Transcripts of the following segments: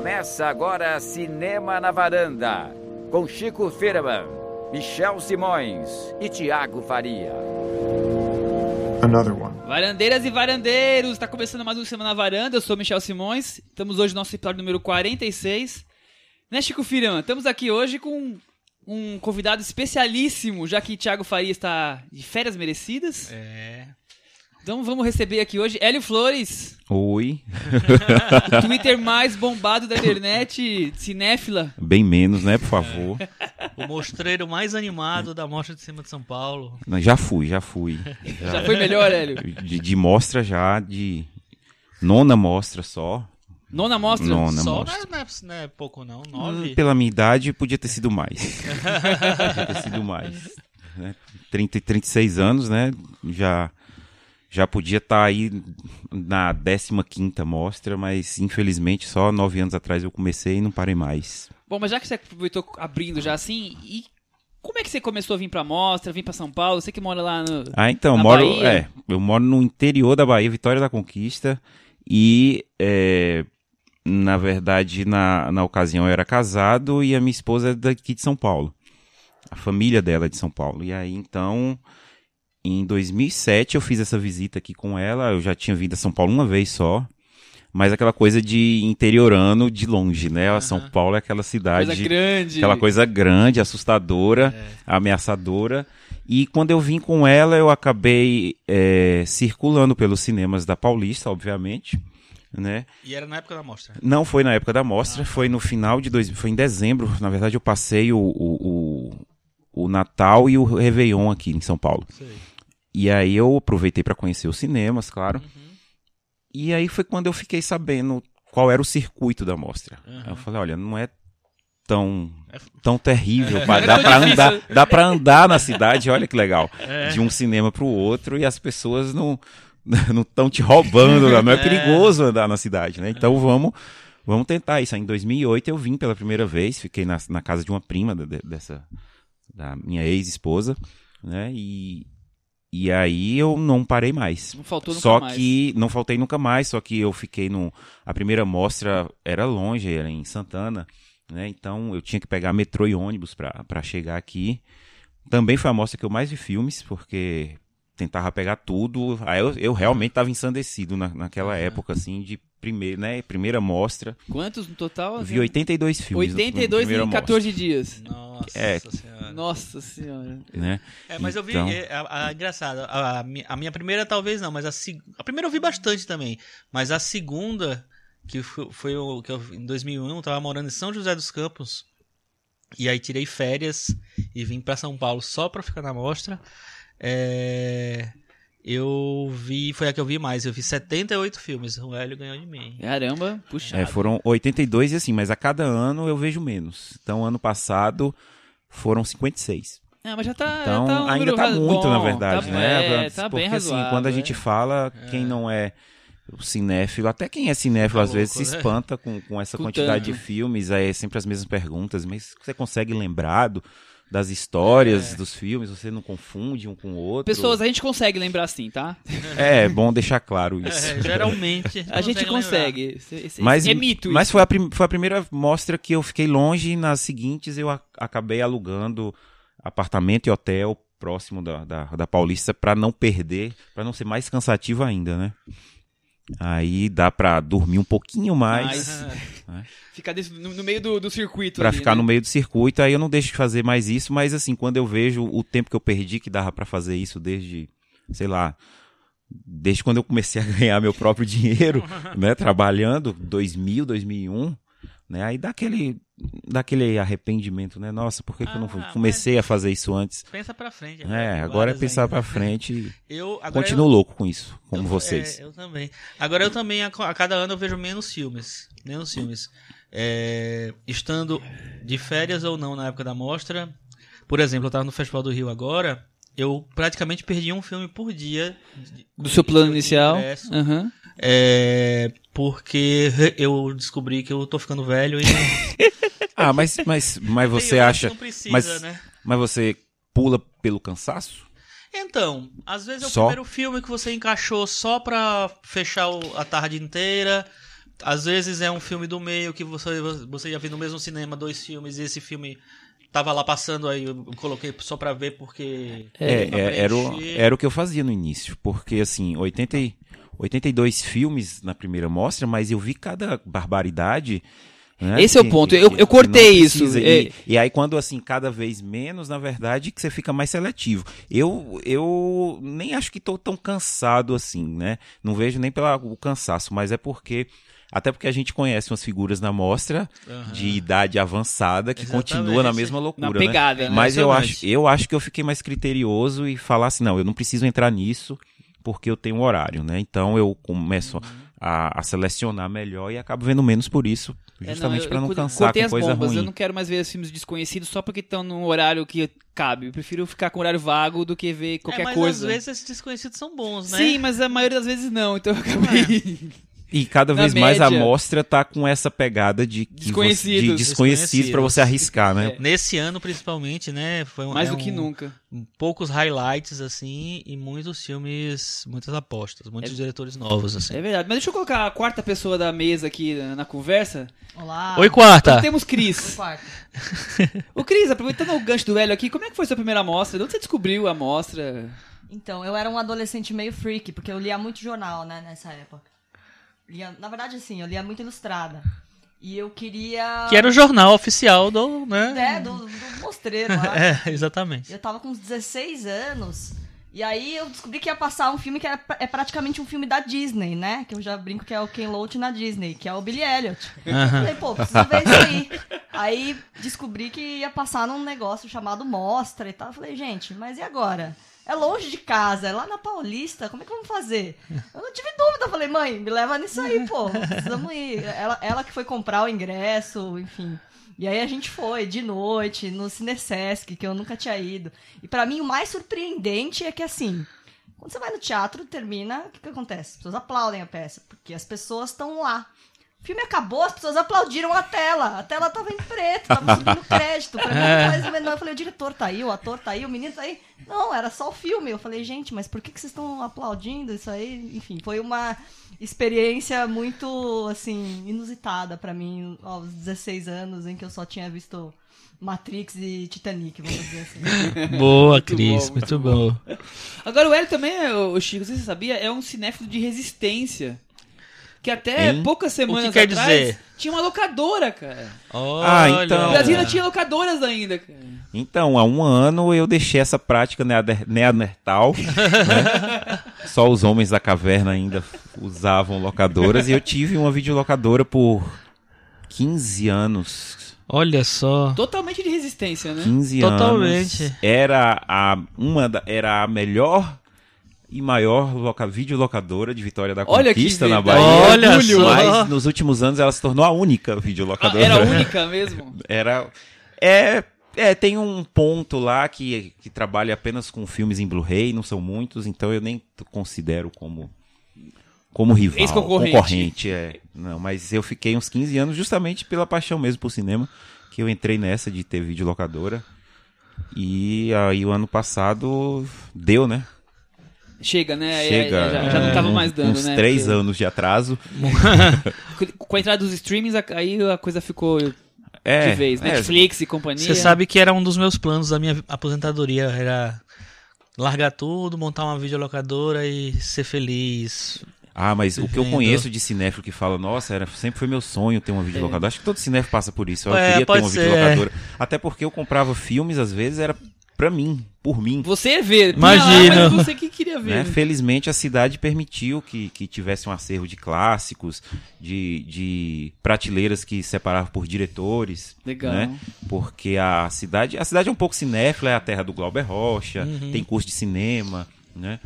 Começa agora Cinema na Varanda, com Chico Firman, Michel Simões e Tiago Faria. Another one. Varandeiras e varandeiros, está começando mais um Semana na Varanda, eu sou Michel Simões, estamos hoje no nosso episódio número 46. Né, Chico Firman? Estamos aqui hoje com um convidado especialíssimo, já que Thiago Faria está de férias merecidas. É. Então vamos receber aqui hoje Hélio Flores, Oi. o Twitter mais bombado da internet, cinéfila. Bem menos, né, por favor. O mostreiro mais animado da Mostra de Cima de São Paulo. Não, Já fui, já fui. Já foi melhor, Hélio? De, de mostra já, de nona mostra só. Nona mostra? Nona Só não mostra. é, não é- não é pouco, não. Hum, Nove. Pela minha idade, podia ter sido mais. podia ter sido mais. Né? 30, e 36 anos, né? Já, já podia estar aí na 15ª mostra, mas infelizmente só nove anos atrás eu comecei e não parei mais. Bom, mas já que você aproveitou abrindo já assim, e como é que você começou a vir pra mostra, vir pra São Paulo? Você que mora lá no... Ah, então, eu Na moro, Bahia? é, eu moro no interior da Bahia, Vitória da Conquista, e é, na verdade, na, na ocasião eu era casado e a minha esposa é daqui de São Paulo. A família dela é de São Paulo. E aí, então, em 2007 eu fiz essa visita aqui com ela, eu já tinha vindo a São Paulo uma vez só, mas aquela coisa de interiorano de longe, né? A São Paulo é aquela cidade... Coisa grande. Aquela coisa grande, assustadora, ameaçadora. E quando eu vim com ela, eu acabei é, circulando pelos cinemas da Paulista, obviamente. Né? E era na época da mostra. Não foi na época da mostra, foi no final de dois, foi em dezembro. Na verdade, eu passei o, o, o, o Natal e o Réveillon aqui em São Paulo. Sei. E aí eu aproveitei para conhecer os cinemas, claro. E aí foi quando eu fiquei sabendo qual era o circuito da mostra. Aí eu falei, olha, não é tão tão terrível, dá para andar, dá para andar na cidade, olha que legal. De um cinema para o outro e as pessoas não não estão te roubando, não é perigoso andar na cidade, né? Então vamos vamos tentar isso. Aí, Em 2008 eu vim pela primeira vez, fiquei na, na casa de uma prima da- de- dessa da minha ex-esposa, né? E e aí eu não parei mais. Não faltou nunca Só mais. que não faltei nunca mais, só que eu fiquei no. A primeira mostra era longe, era em Santana, né? Então eu tinha que pegar metrô e ônibus pra pra chegar aqui. Também foi a mostra que eu mais vi filmes, porque tentava pegar tudo. Aí eu, eu realmente estava ensandecido na, naquela época, assim, de primeiro, né? Primeira mostra. Quantos no total? Vi 82 filmes. no- na 82 primeira em 14 dias. Nossa É. Nossa senhora. né? É, mas eu vi. Então- é, a, a- engraçado. A, a mi- a minha primeira talvez não, mas a, a primeira eu vi bastante também. Mas a segunda, que foi, foi o que eu, em 2001, eu tava morando em São José dos Campos. E aí tirei férias e vim pra São Paulo só pra ficar na mostra. É, eu vi. Foi a que eu vi mais. Eu vi 78 filmes. O Hélio ganhou de mim. Caramba, puxa. É, foram 82 e assim, mas a cada ano eu vejo menos. Então, ano passado foram 56. É, mas já tá. Então, já tá um ainda tá muito, bom, na verdade, tá, né? É, tá Porque, bem assim, razoável. quando a gente é. fala, quem não é o cinéfilo, até quem é cinéfilo, Tá às vezes louco, se né? espanta com, com essa quantidade de filmes, aí é sempre as mesmas perguntas, mas você consegue lembrar do- das histórias dos filmes, você não confunde um com o outro. Pessoas, a gente consegue lembrar assim, tá? É, bom deixar claro isso. É, geralmente. A gente lembrar. consegue. Esse- esse- Mas, é mito mas foi, a foi a primeira mostra que eu fiquei longe e nas seguintes eu a- acabei alugando apartamento e hotel próximo da, da, da Paulista para não perder, para não ser mais cansativo ainda, né? Aí dá pra dormir um pouquinho mais, Mas- Ficar no, no meio do, do circuito Pra ali, ficar né? no meio do circuito. Aí eu não deixo de fazer mais isso, mas assim, quando eu vejo o tempo que eu perdi que dava pra fazer isso desde, sei lá, desde quando eu comecei a ganhar meu próprio dinheiro, né, trabalhando, 2000, 2001, né? Aí dá aquele dá aquele arrependimento, né? Nossa, por que, que eu não Ah, comecei a fazer isso antes? Pensa pra frente. É, agora é pensar ainda. pra frente e Eu, agora continuo eu- louco com isso, como eu- vocês. é, eu também. Agora eu também, a, a cada ano eu vejo menos filmes. Menos filmes. É, estando de férias ou não na época da mostra. Por exemplo, eu tava no Festival do Rio agora. Eu praticamente perdi um filme por dia. Do seu plano inicial. Aham. É, porque eu descobri que eu tô ficando velho e. Ah, mas, mas, mas você acha. Não precisa, mas, né? mas você pula pelo cansaço? Então, às vezes é o Só? primeiro filme que você encaixou só pra fechar o- a tarde inteira. às vezes é um filme do meio que você, você já viu no mesmo cinema dois filmes e esse filme tava lá passando aí, eu coloquei só pra ver porque. É, é, era, o, era o que eu fazia no início, porque assim, 80, e- 82 filmes na primeira mostra, mas eu vi cada barbaridade. Né, Esse é o ponto, eu- eu cortei isso, precisa. é. E, e aí, quando assim, cada vez menos, na verdade, que você fica mais seletivo. Eu, eu nem acho que tô tão cansado assim, né? Não vejo nem pelo cansaço, mas é porque. Até porque a gente conhece umas figuras na mostra de idade avançada que Exatamente. continua na mesma loucura. Na né? pegada, né? Mas eu acho, eu acho que eu fiquei mais criterioso e falar assim, não, eu não preciso entrar nisso porque eu tenho um horário, né? Então eu começo Uhum. A, a selecionar melhor e acabo vendo menos por isso, É, justamente eu- pra eu não cansar com coisa bombas, ruim. Eu não quero mais ver os filmes desconhecidos só porque estão num horário que cabe. Eu prefiro ficar com horário vago do que ver qualquer é, mas coisa. às vezes esses desconhecidos são bons, né? Sim, mas a maioria das vezes não, então eu acabei. E cada vez mais a média- mostra tá com essa pegada de, Desconhecidos. de desconhecidos pra você arriscar, né? É. Nesse ano, principalmente, né? Foi um, Mais é do que um- nunca. Poucos highlights, assim, e muitos filmes, muitas apostas, muitos diretores novos, assim. É verdade. Mas deixa eu colocar a quarta pessoa da mesa aqui na, na conversa. Olá. Oi, quarta! Nós temos Cris. Quarto. Ô, Cris, aproveitando o gancho do Hélio aqui, como é que foi sua primeira amostra? De onde você descobriu a amostra? Então, eu era um adolescente meio freak, porque eu lia muito jornal, né, nessa época. Lia, na verdade, assim, eu lia muito ilustrada. E eu queria... Que era o jornal oficial do, né? É, do, do mostreiro lá. É, exatamente. Eu tava com uns 16 anos. E aí eu descobri que ia passar um filme que era, é praticamente um filme da Disney, né? Que eu já brinco que é o Ken Loach na Disney, que é o Billy Elliot. Falei, pô, preciso ver isso aí. Aí descobri que ia passar num negócio chamado Mostra e tal. Falei, gente, mas e agora? É longe de casa, é lá na Paulista, como é que vamos fazer? Eu não tive dúvida, falei, mãe, me leva nisso aí, pô, precisamos ir. Ela, ela que foi comprar o ingresso, enfim. E aí a gente foi de noite no Cinesesc, que eu nunca tinha ido. E pra mim o mais surpreendente é que assim, quando você vai no teatro, termina, o que, que acontece? As pessoas aplaudem a peça, porque as pessoas estão lá. O filme acabou, as pessoas aplaudiram a tela. A tela tava em preto, tava subindo crédito. Pra mim, não faz o menor. Eu falei, o diretor tá aí, o ator tá aí, o menino tá aí. Não, era só o filme. Eu falei, gente, mas por que, que vocês estão aplaudindo isso aí? Enfim, foi uma experiência muito, assim, inusitada pra mim aos 16 anos, em que eu só tinha visto Matrix e Titanic, vamos dizer assim. Boa, Muito Cris, bom, muito bom. Agora, o Hélio também, é, o Chico, você sabia, é um cinéfilo de resistência. Que até Hein? poucas semanas quer atrás dizer? tinha uma locadora, cara. Olha. então. O Brasil não tinha locadoras ainda, cara. Então, há um ano eu deixei essa prática neander- neandertal. né? Só os homens da caverna ainda usavam locadoras. E eu tive uma videolocadora por 15 anos. Olha só. Totalmente de resistência, né? 15 Totalmente. anos. Era a, uma da- era a melhor e maior loca, videolocadora de Vitória da Olha que Conquista na. Bahia. Olha só. Mas nos últimos anos ela se tornou a única Ah, videolocadora. era a única mesmo. Era. É. É, tem um ponto lá que, que trabalha apenas com filmes em Blu-ray, não são muitos, então eu nem considero como como rival, Ex-concorrente. concorrente, é. Não, mas eu fiquei uns 15 anos justamente pela paixão mesmo por cinema, que eu entrei nessa de ter videolocadora. E aí o ano passado deu, né? Chega, né? Chega. É, já, já não tava um- mais dando, uns né? três Porque- anos de atraso. Com a entrada dos streamings, aí a coisa ficou É, de vez. é, Netflix e companhia. Você sabe que era um dos meus planos da minha aposentadoria, era largar tudo, montar uma videolocadora e ser feliz. Ah, mas o que eu conheço de cinéfilo que fala, nossa, era, sempre foi meu sonho ter uma videolocadora. Acho que todo cinéfilo passa por isso. Eu É, queria ter uma ser, videolocadora. Até porque eu comprava filmes, às vezes, era pra mim, por mim. Você ia ver. tinha lá, mas você que queria ver. Né? né? Felizmente a cidade permitiu que, que tivesse um acervo de clássicos, de, de prateleiras que separavam por diretores. Legal. Né? Porque a cidade, a cidade é um pouco cinéfila, é a terra do Glauber Rocha, Uhum. tem curso de cinema, né?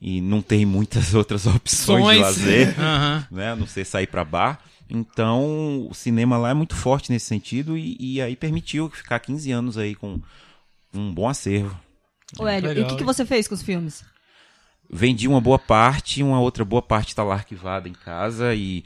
E não tem muitas outras opções Sonhos. de lazer. Aham. né? A não ser sair para bar. Então, o cinema lá é muito forte nesse sentido e, e aí permitiu ficar 15 anos aí com um bom acervo. Ô, Hélio, e o Legal, que, que você fez com os filmes? Vendi uma boa parte, uma outra boa parte está lá arquivada em casa e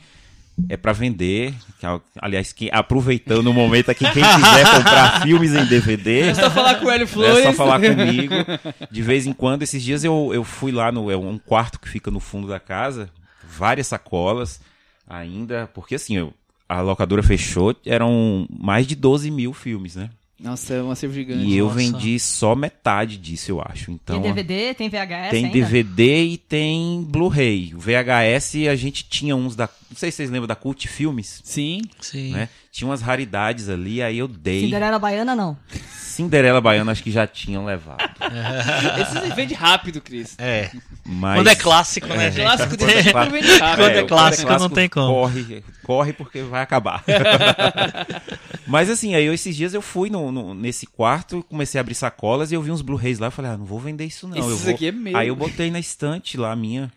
é para vender. Que, Aliás, quem, aproveitando o momento aqui, quem quiser comprar filmes em DVD, É só falar com o Hélio Flores. é só falar comigo. De vez em quando, esses dias eu, eu fui lá no é um quarto que fica no fundo da casa, várias sacolas, ainda, porque assim, eu, a locadora fechou, eram mais de 12 mil filmes, né? Nossa, é um acervo gigante. E eu Nossa. vendi só metade disso, eu acho. Então, Tem DVD, tem VHS tem ainda? DVD e tem Blu-ray. O VHS a gente tinha uns da. Não sei se vocês lembram da Cult Filmes, Sim. Sim. né? Tinha umas raridades ali, aí eu dei. Cinderela Baiana, não. Cinderela Baiana acho que já tinham levado. Esse vende rápido, Cris. É. Mas... Quando é clássico, né, gente? Clássico Quando é clássico- vende rápido. Quando é clássico, não tem como. Corre, corre porque vai acabar. Mas assim, aí eu, esses dias eu fui no, no- nesse quarto, comecei a abrir sacolas e eu vi uns Blu-rays lá. Eu falei, ah, não vou vender isso não. eu Esses vou... aqui é meu. Aí eu botei na estante lá a minha.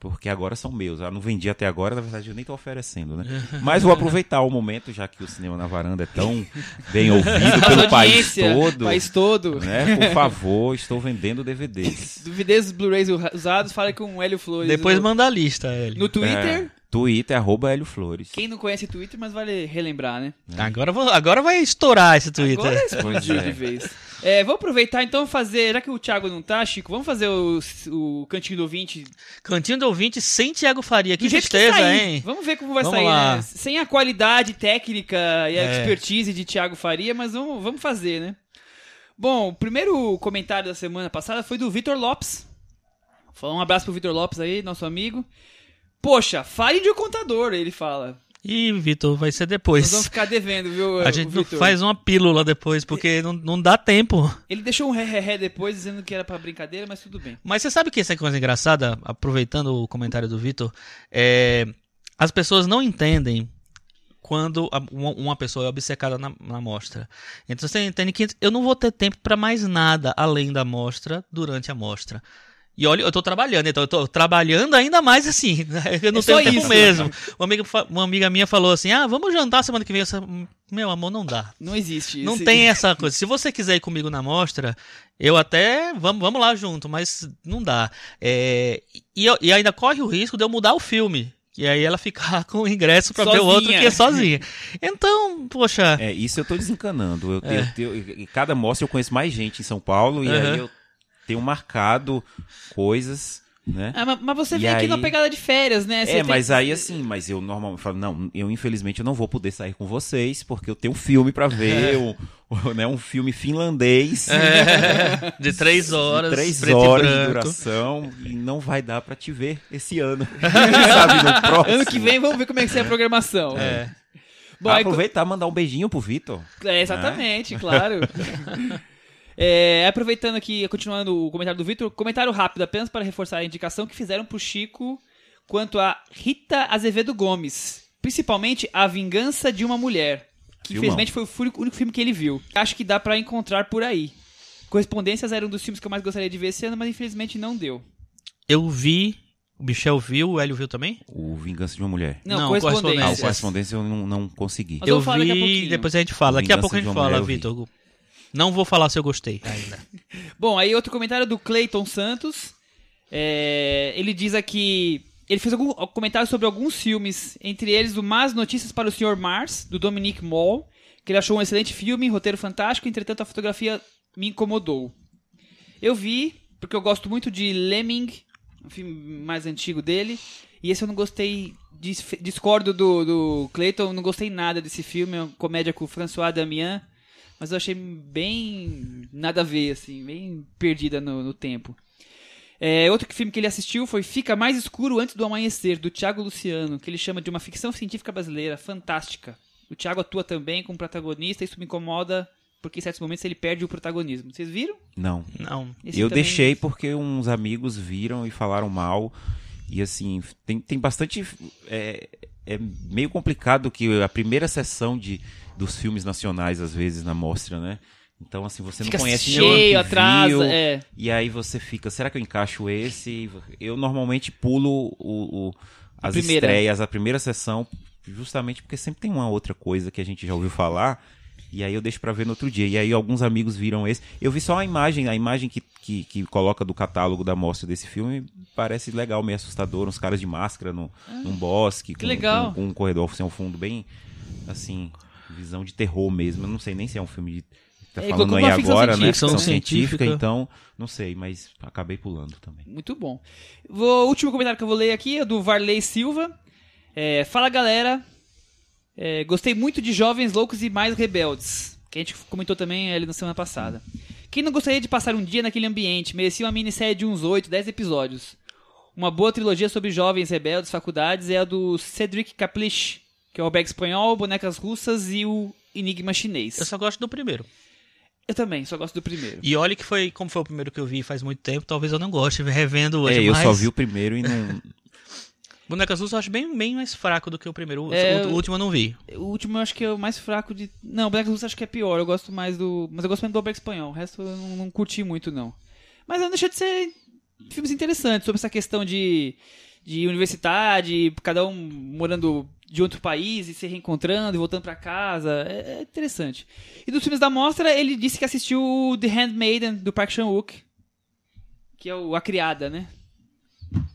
Porque agora são meus. Eu não vendi até agora, na verdade eu nem tô oferecendo, né? Mas vou aproveitar o momento, já que o cinema na varanda é tão bem ouvido pelo país todo. país todo. Né? Por favor, estou vendendo DVDs. Duvidez Blu-rays usados, fala com o Hélio Flores. Depois no, manda a lista, Hélio. no Twitter. É, Twitter, arroba Hélio Flores. Quem não conhece Twitter, mas vale relembrar, né? Agora, vou- agora vai estourar esse Twitter. Agora explodiu Pois é. de vez. É, vou aproveitar então fazer, já que o Thiago não tá, Chico, vamos fazer o, o Cantinho do Ouvinte Cantinho do ouvinte sem Thiago Faria. Que tristeza, sair. hein? Vamos ver como vai Vamos sair, né? Sem a qualidade técnica e a É. expertise de Thiago Faria, mas vamos, vamos fazer, né? Bom, o primeiro comentário da semana passada foi do Vitor Lopes. Fala Um abraço pro Vitor Lopes aí, nosso amigo. Poxa, fale de o contador, ele fala. Ih, Vitor, vai ser Nós depois. vamos ficar devendo, viu, A gente Vitor? faz uma pílula depois, porque não, não dá tempo. Ele deixou um ré-ré-ré depois, dizendo que era pra brincadeira, mas tudo bem. Mas você sabe que essa coisa engraçada, aproveitando o comentário do Vitor, é, as pessoas não entendem quando uma pessoa é obcecada na, na mostra. Então você entende que eu não vou ter tempo para mais nada além da mostra durante a mostra. E olha, eu tô trabalhando, então eu tô trabalhando ainda mais assim. Eu não É só tenho tempo isso. mesmo. Uma amiga, uma amiga minha falou assim: ah, vamos jantar semana que vem. Eu disse, Meu amor, não dá. Não existe Não esse- tem essa coisa. Se você quiser ir comigo na mostra, eu até. Vamos, vamos lá junto, mas não dá. É, e, eu- e ainda corre o risco de eu mudar o filme. E aí ela ficar com o ingresso pra ver o outro Sozinha. que é sozinha. Então, poxa. É, isso eu tô desencanando. Eu, É. eu em cada mostra eu conheço mais gente em São Paulo e Aham. aí eu tenho marcado coisas, né? Ah, mas, mas você E vem aqui aí- na pegada de férias, né? Você é, tem- mas aí assim, mas eu normalmente falo, não, eu infelizmente eu não vou poder sair com vocês porque eu tenho um filme pra ver, um, né, um filme finlandês. É, de três horas, de três preto e horas de duração e não vai dar pra te ver esse ano. Sabe no próximo. Ano que vem vamos ver como é que é a programação. É. Bom, aproveitar e mandar um beijinho pro Vitor. É, exatamente, claro. É, aproveitando aqui, continuando o comentário do Vitor, comentário rápido, apenas para reforçar a indicação que fizeram pro Chico quanto a Rita Azevedo Gomes. Principalmente A Vingança de uma Mulher. Que Filmão. infelizmente foi o único filme que ele viu. Acho que dá pra encontrar por aí. Correspondências era um dos filmes que eu mais gostaria de ver esse ano, mas infelizmente não deu. Eu vi, o Michel viu, o Hélio viu também? O Vingança de uma Mulher. Não, Não, Ah, o correspondências. correspondência eu não, não consegui. Mas eu eu a vi, pouquinho. depois a gente fala. Daqui a pouco a gente fala. Vitor. Não vou falar se eu gostei ainda. Bom, aí outro comentário do Clayton Santos. É, ele diz aqui. Ele fez algum comentário sobre alguns filmes, entre eles o Más Notícias para o Sr. Mars, do Dominique Moll, que ele achou um excelente filme, roteiro fantástico, entretanto a fotografia me incomodou. Eu vi, porque eu gosto muito de Lemming, um filme mais antigo dele, e esse eu não gostei, dis- discordo do, do Clayton, não gostei nada desse filme, é uma comédia com o François Damiens, mas eu achei bem nada a ver, assim, bem perdida no, no tempo. É, outro filme que ele assistiu foi Fica Mais Escuro Antes do Amanhecer, do Thiago Luciano, que ele chama de uma ficção científica brasileira fantástica. O Thiago atua também como protagonista, isso me incomoda, porque em certos momentos ele perde o protagonismo. Vocês viram? Não. Não. Esse eu também- deixei porque uns amigos viram e falaram mal. E assim, tem, tem bastante. É, é meio complicado que a primeira sessão de, dos filmes nacionais, às vezes, na mostra, né? Então, assim, você Fica não conhece cheio, nenhum que atrasa, viu, é. E aí você fica, será que eu encaixo esse? Eu normalmente pulo o, o- as primeira. estreias, a primeira sessão, justamente porque sempre tem uma outra coisa que a gente já ouviu falar. E aí eu deixo pra ver no outro dia. E aí alguns amigos viram esse. Eu vi só a imagem, a imagem que, que, que coloca do catálogo da mostra desse filme parece legal, meio assustador. Uns caras de máscara no, num bosque, com, Ah, legal. com- com um corredor sem um fundo bem, assim, visão de terror mesmo. Eu não sei nem se é um filme de. Tá É, falando aí agora, né? Ficção científica, Científica. então, não sei, mas acabei pulando também. Muito bom. Vou- o último comentário que eu vou ler aqui é do Varley Silva. É, fala galera, é, gostei muito de Jovens Loucos e Mais Rebeldes, que a gente comentou também ali na semana passada. Quem não gostaria de passar um dia naquele ambiente merecia uma minissérie de uns 8, 10 episódios. Uma boa trilogia sobre jovens rebeldes, faculdades é a do Cedric Kaplich, que é o Albergue Espanhol, Bonecas Russas e o Enigma Chinês. Eu só gosto do primeiro. Eu também, só gosto do primeiro. E olha que foi, como foi o primeiro que eu vi faz muito tempo, talvez eu não goste, revendo hoje. É, eu mas... só vi o primeiro e não. Bonecas Russas eu acho bem, bem mais fraco do que o primeiro. É, o, o último eu não vi. O último eu acho que é o mais fraco de. Não, o Bonecas Russas acho que é pior. Eu gosto mais do. Mas eu gosto mais do Albergue Espanhol. O resto eu não, não curti muito, não. Mas não deixa de ser filmes interessantes sobre essa questão de, de universidade, cada um morando de outro país e se reencontrando e voltando para casa. É, é, interessante. E dos filmes da mostra, ele disse que assistiu The Handmaiden, do Park Chan-wook, que é o A Criada, né?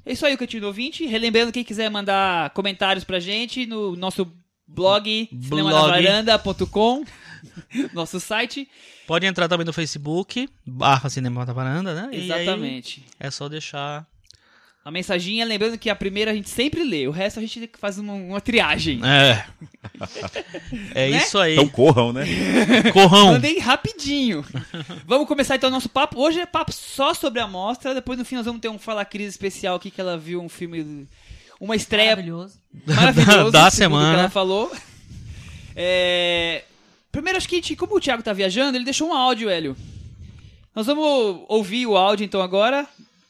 É isso aí, o Cantinho do Ouvinte. Relembrando, quem quiser mandar comentários pra gente no nosso blog, cinemanavaranda.com, nosso site. Pode entrar também no Facebook, barra Cinema da Varanda, né? Exatamente. é só deixar a mensaginha, lembrando que a primeira a gente sempre lê, o resto a gente faz uma, uma triagem. É. É né? isso aí. Então corram, né? corram. Mandei rapidinho. vamos começar então o nosso papo. Hoje é papo só sobre a mostra. Depois no fim nós vamos ter um Fala Cris especial aqui que ela viu um filme. Uma estreia. Maravilhoso. Maravilhoso. da semana. Que ela falou. É... Primeiro, acho que a gente, como o Thiago tá viajando, ele deixou um áudio, Hélio. Nós vamos ouvir o áudio então agora.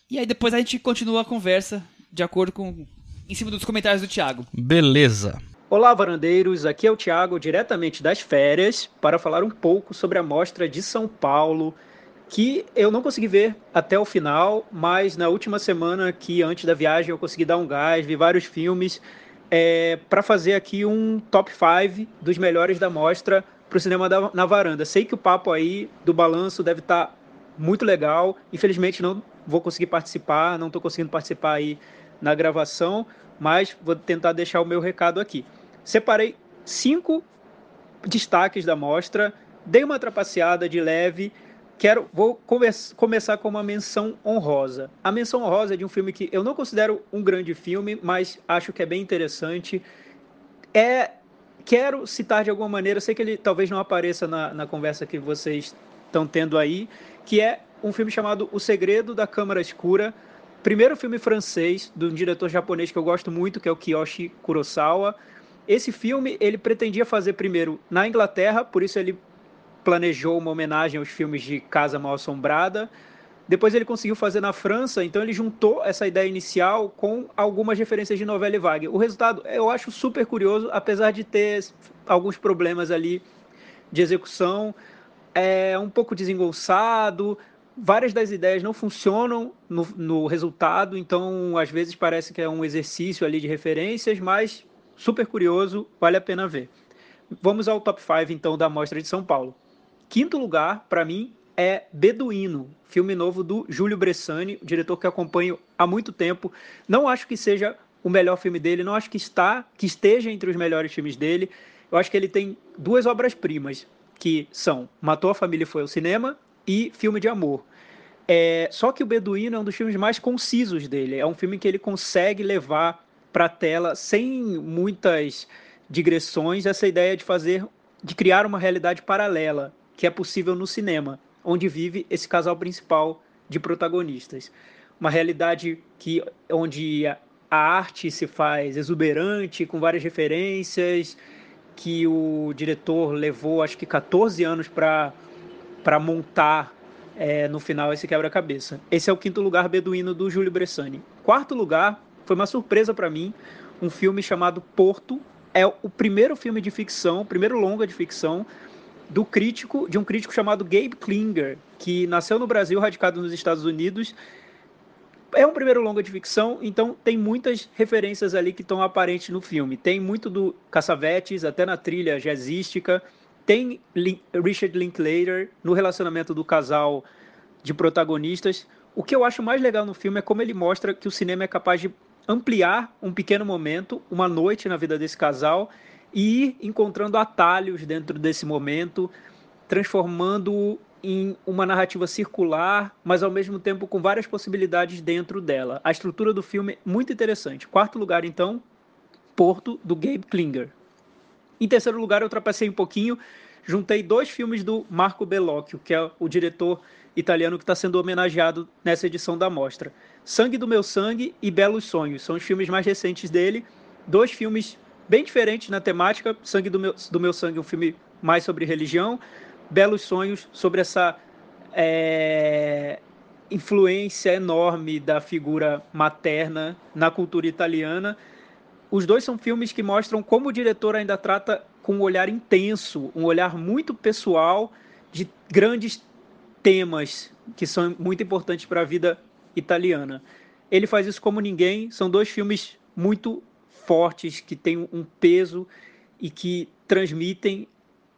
E aí depois a gente continua a conversa de acordo com em cima dos comentários do Thiago. Beleza. Olá, varandeiros. Aqui é o Thiago, diretamente das férias, para falar um pouco sobre a mostra de São Paulo, que eu não consegui ver até o final, mas na última semana que antes da viagem eu consegui dar um gás, vi vários filmes é, para fazer aqui um top 5 dos melhores da mostra para o cinema da, na varanda. Sei que o papo aí do balanço deve estar tá muito legal. Infelizmente não vou conseguir participar, não estou conseguindo participar aí na gravação, mas vou tentar deixar o meu recado aqui. Separei cinco destaques da mostra, dei uma trapaceada de leve. Quero, vou começar com uma menção honrosa. A menção honrosa é de um filme que eu não considero um grande filme, mas acho que é bem interessante. É, quero citar de alguma maneira, sei que ele talvez não apareça na, na conversa que vocês estão tendo aí, que é um filme chamado O Segredo da Câmara Escura. Primeiro filme francês de um diretor japonês que eu gosto muito, que é o Kiyoshi Kurosawa. Esse filme ele pretendia fazer primeiro na Inglaterra, por isso ele planejou uma homenagem aos filmes de Casa Mal Assombrada. Depois ele conseguiu fazer na França, então ele juntou essa ideia inicial com algumas referências de novela e vague. O resultado eu acho super curioso, apesar de ter alguns problemas ali de execução, é um pouco desengolçado, várias das ideias não funcionam no, no, resultado, então às vezes parece que é um exercício ali de referências, mas super curioso, vale a pena ver. Vamos ao top 5 então da Mostra de São Paulo. Quinto lugar, para mim, é Beduíno, filme novo do Júlio Bressani, diretor que acompanho há muito tempo. Não acho que seja o melhor filme dele, não acho que está, que esteja entre os melhores filmes dele. Eu acho que ele tem duas obras-primas, que são Matou a Família e Foi ao Cinema e filme de amor. É, só que o Beduíno é um dos filmes mais concisos dele. É um filme que ele consegue levar para a tela sem muitas digressões essa ideia de fazer, de criar uma realidade paralela que é possível no cinema, onde vive esse casal principal de protagonistas. Uma realidade que onde a arte se faz exuberante, com várias referências, que o diretor levou acho que 14 anos para para montar é, no final esse quebra-cabeça. Esse é o quinto lugar beduíno do Júlio Bressani. Quarto lugar foi uma surpresa para mim, um filme chamado Porto. É o primeiro filme de ficção, primeiro longa de ficção do crítico, de um crítico chamado Gabe Klinger, que nasceu no Brasil, radicado nos Estados Unidos. É um primeiro longa de ficção, então tem muitas referências ali que estão aparentes no filme. Tem muito do Cassavetes, até na trilha jazzística. Tem Richard Linklater no relacionamento do casal de protagonistas. O que eu acho mais legal no filme é como ele mostra que o cinema é capaz de ampliar um pequeno momento, uma noite na vida desse casal e ir encontrando atalhos dentro desse momento, transformando em uma narrativa circular, mas ao mesmo tempo com várias possibilidades dentro dela. A estrutura do filme é muito interessante. Quarto lugar, então, Porto, do Gabe Klinger. Em terceiro lugar, eu ultrapassei um pouquinho, juntei dois filmes do Marco Bellocchio, que é o diretor italiano que está sendo homenageado nessa edição da mostra. Sangue do Meu Sangue e Belos Sonhos são os filmes mais recentes dele. Dois filmes bem diferentes na temática. Sangue do Meu, do Meu Sangue, um filme mais sobre religião. Belos Sonhos, sobre essa é, influência enorme da figura materna na cultura italiana. Os dois são filmes que mostram como o diretor ainda trata com um olhar intenso, um olhar muito pessoal de grandes temas que são muito importantes para a vida italiana. Ele faz isso como ninguém. São dois filmes muito fortes que têm um peso e que transmitem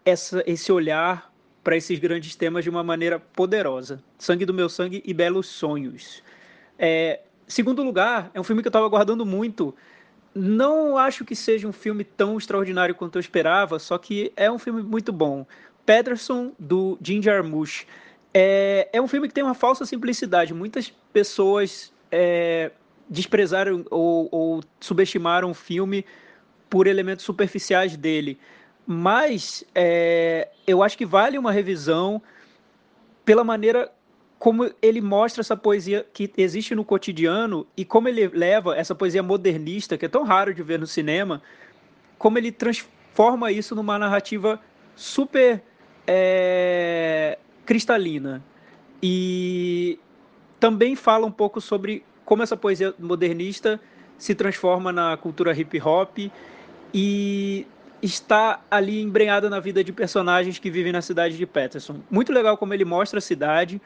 essa, esse olhar para esses grandes temas de uma maneira poderosa. Sangue do Meu Sangue e Belos Sonhos. É, segundo lugar, é um filme que eu estava aguardando muito. Não acho que seja um filme tão extraordinário quanto eu esperava, só que é um filme muito bom. Patterson, do Jim Jarmusch. É, é um filme que tem uma falsa simplicidade. Muitas pessoas é, desprezaram ou, ou subestimaram o filme por elementos superficiais dele mas é, eu acho que vale uma revisão pela maneira como ele mostra essa poesia que existe no cotidiano e como ele leva essa poesia modernista, que é tão raro de ver no cinema, como ele transforma isso numa narrativa super é, cristalina. E também fala um pouco sobre como essa poesia modernista se transforma na cultura hip hop e está ali embrenhada na vida de personagens que vivem na cidade de Peterson. Muito legal como ele mostra a cidade,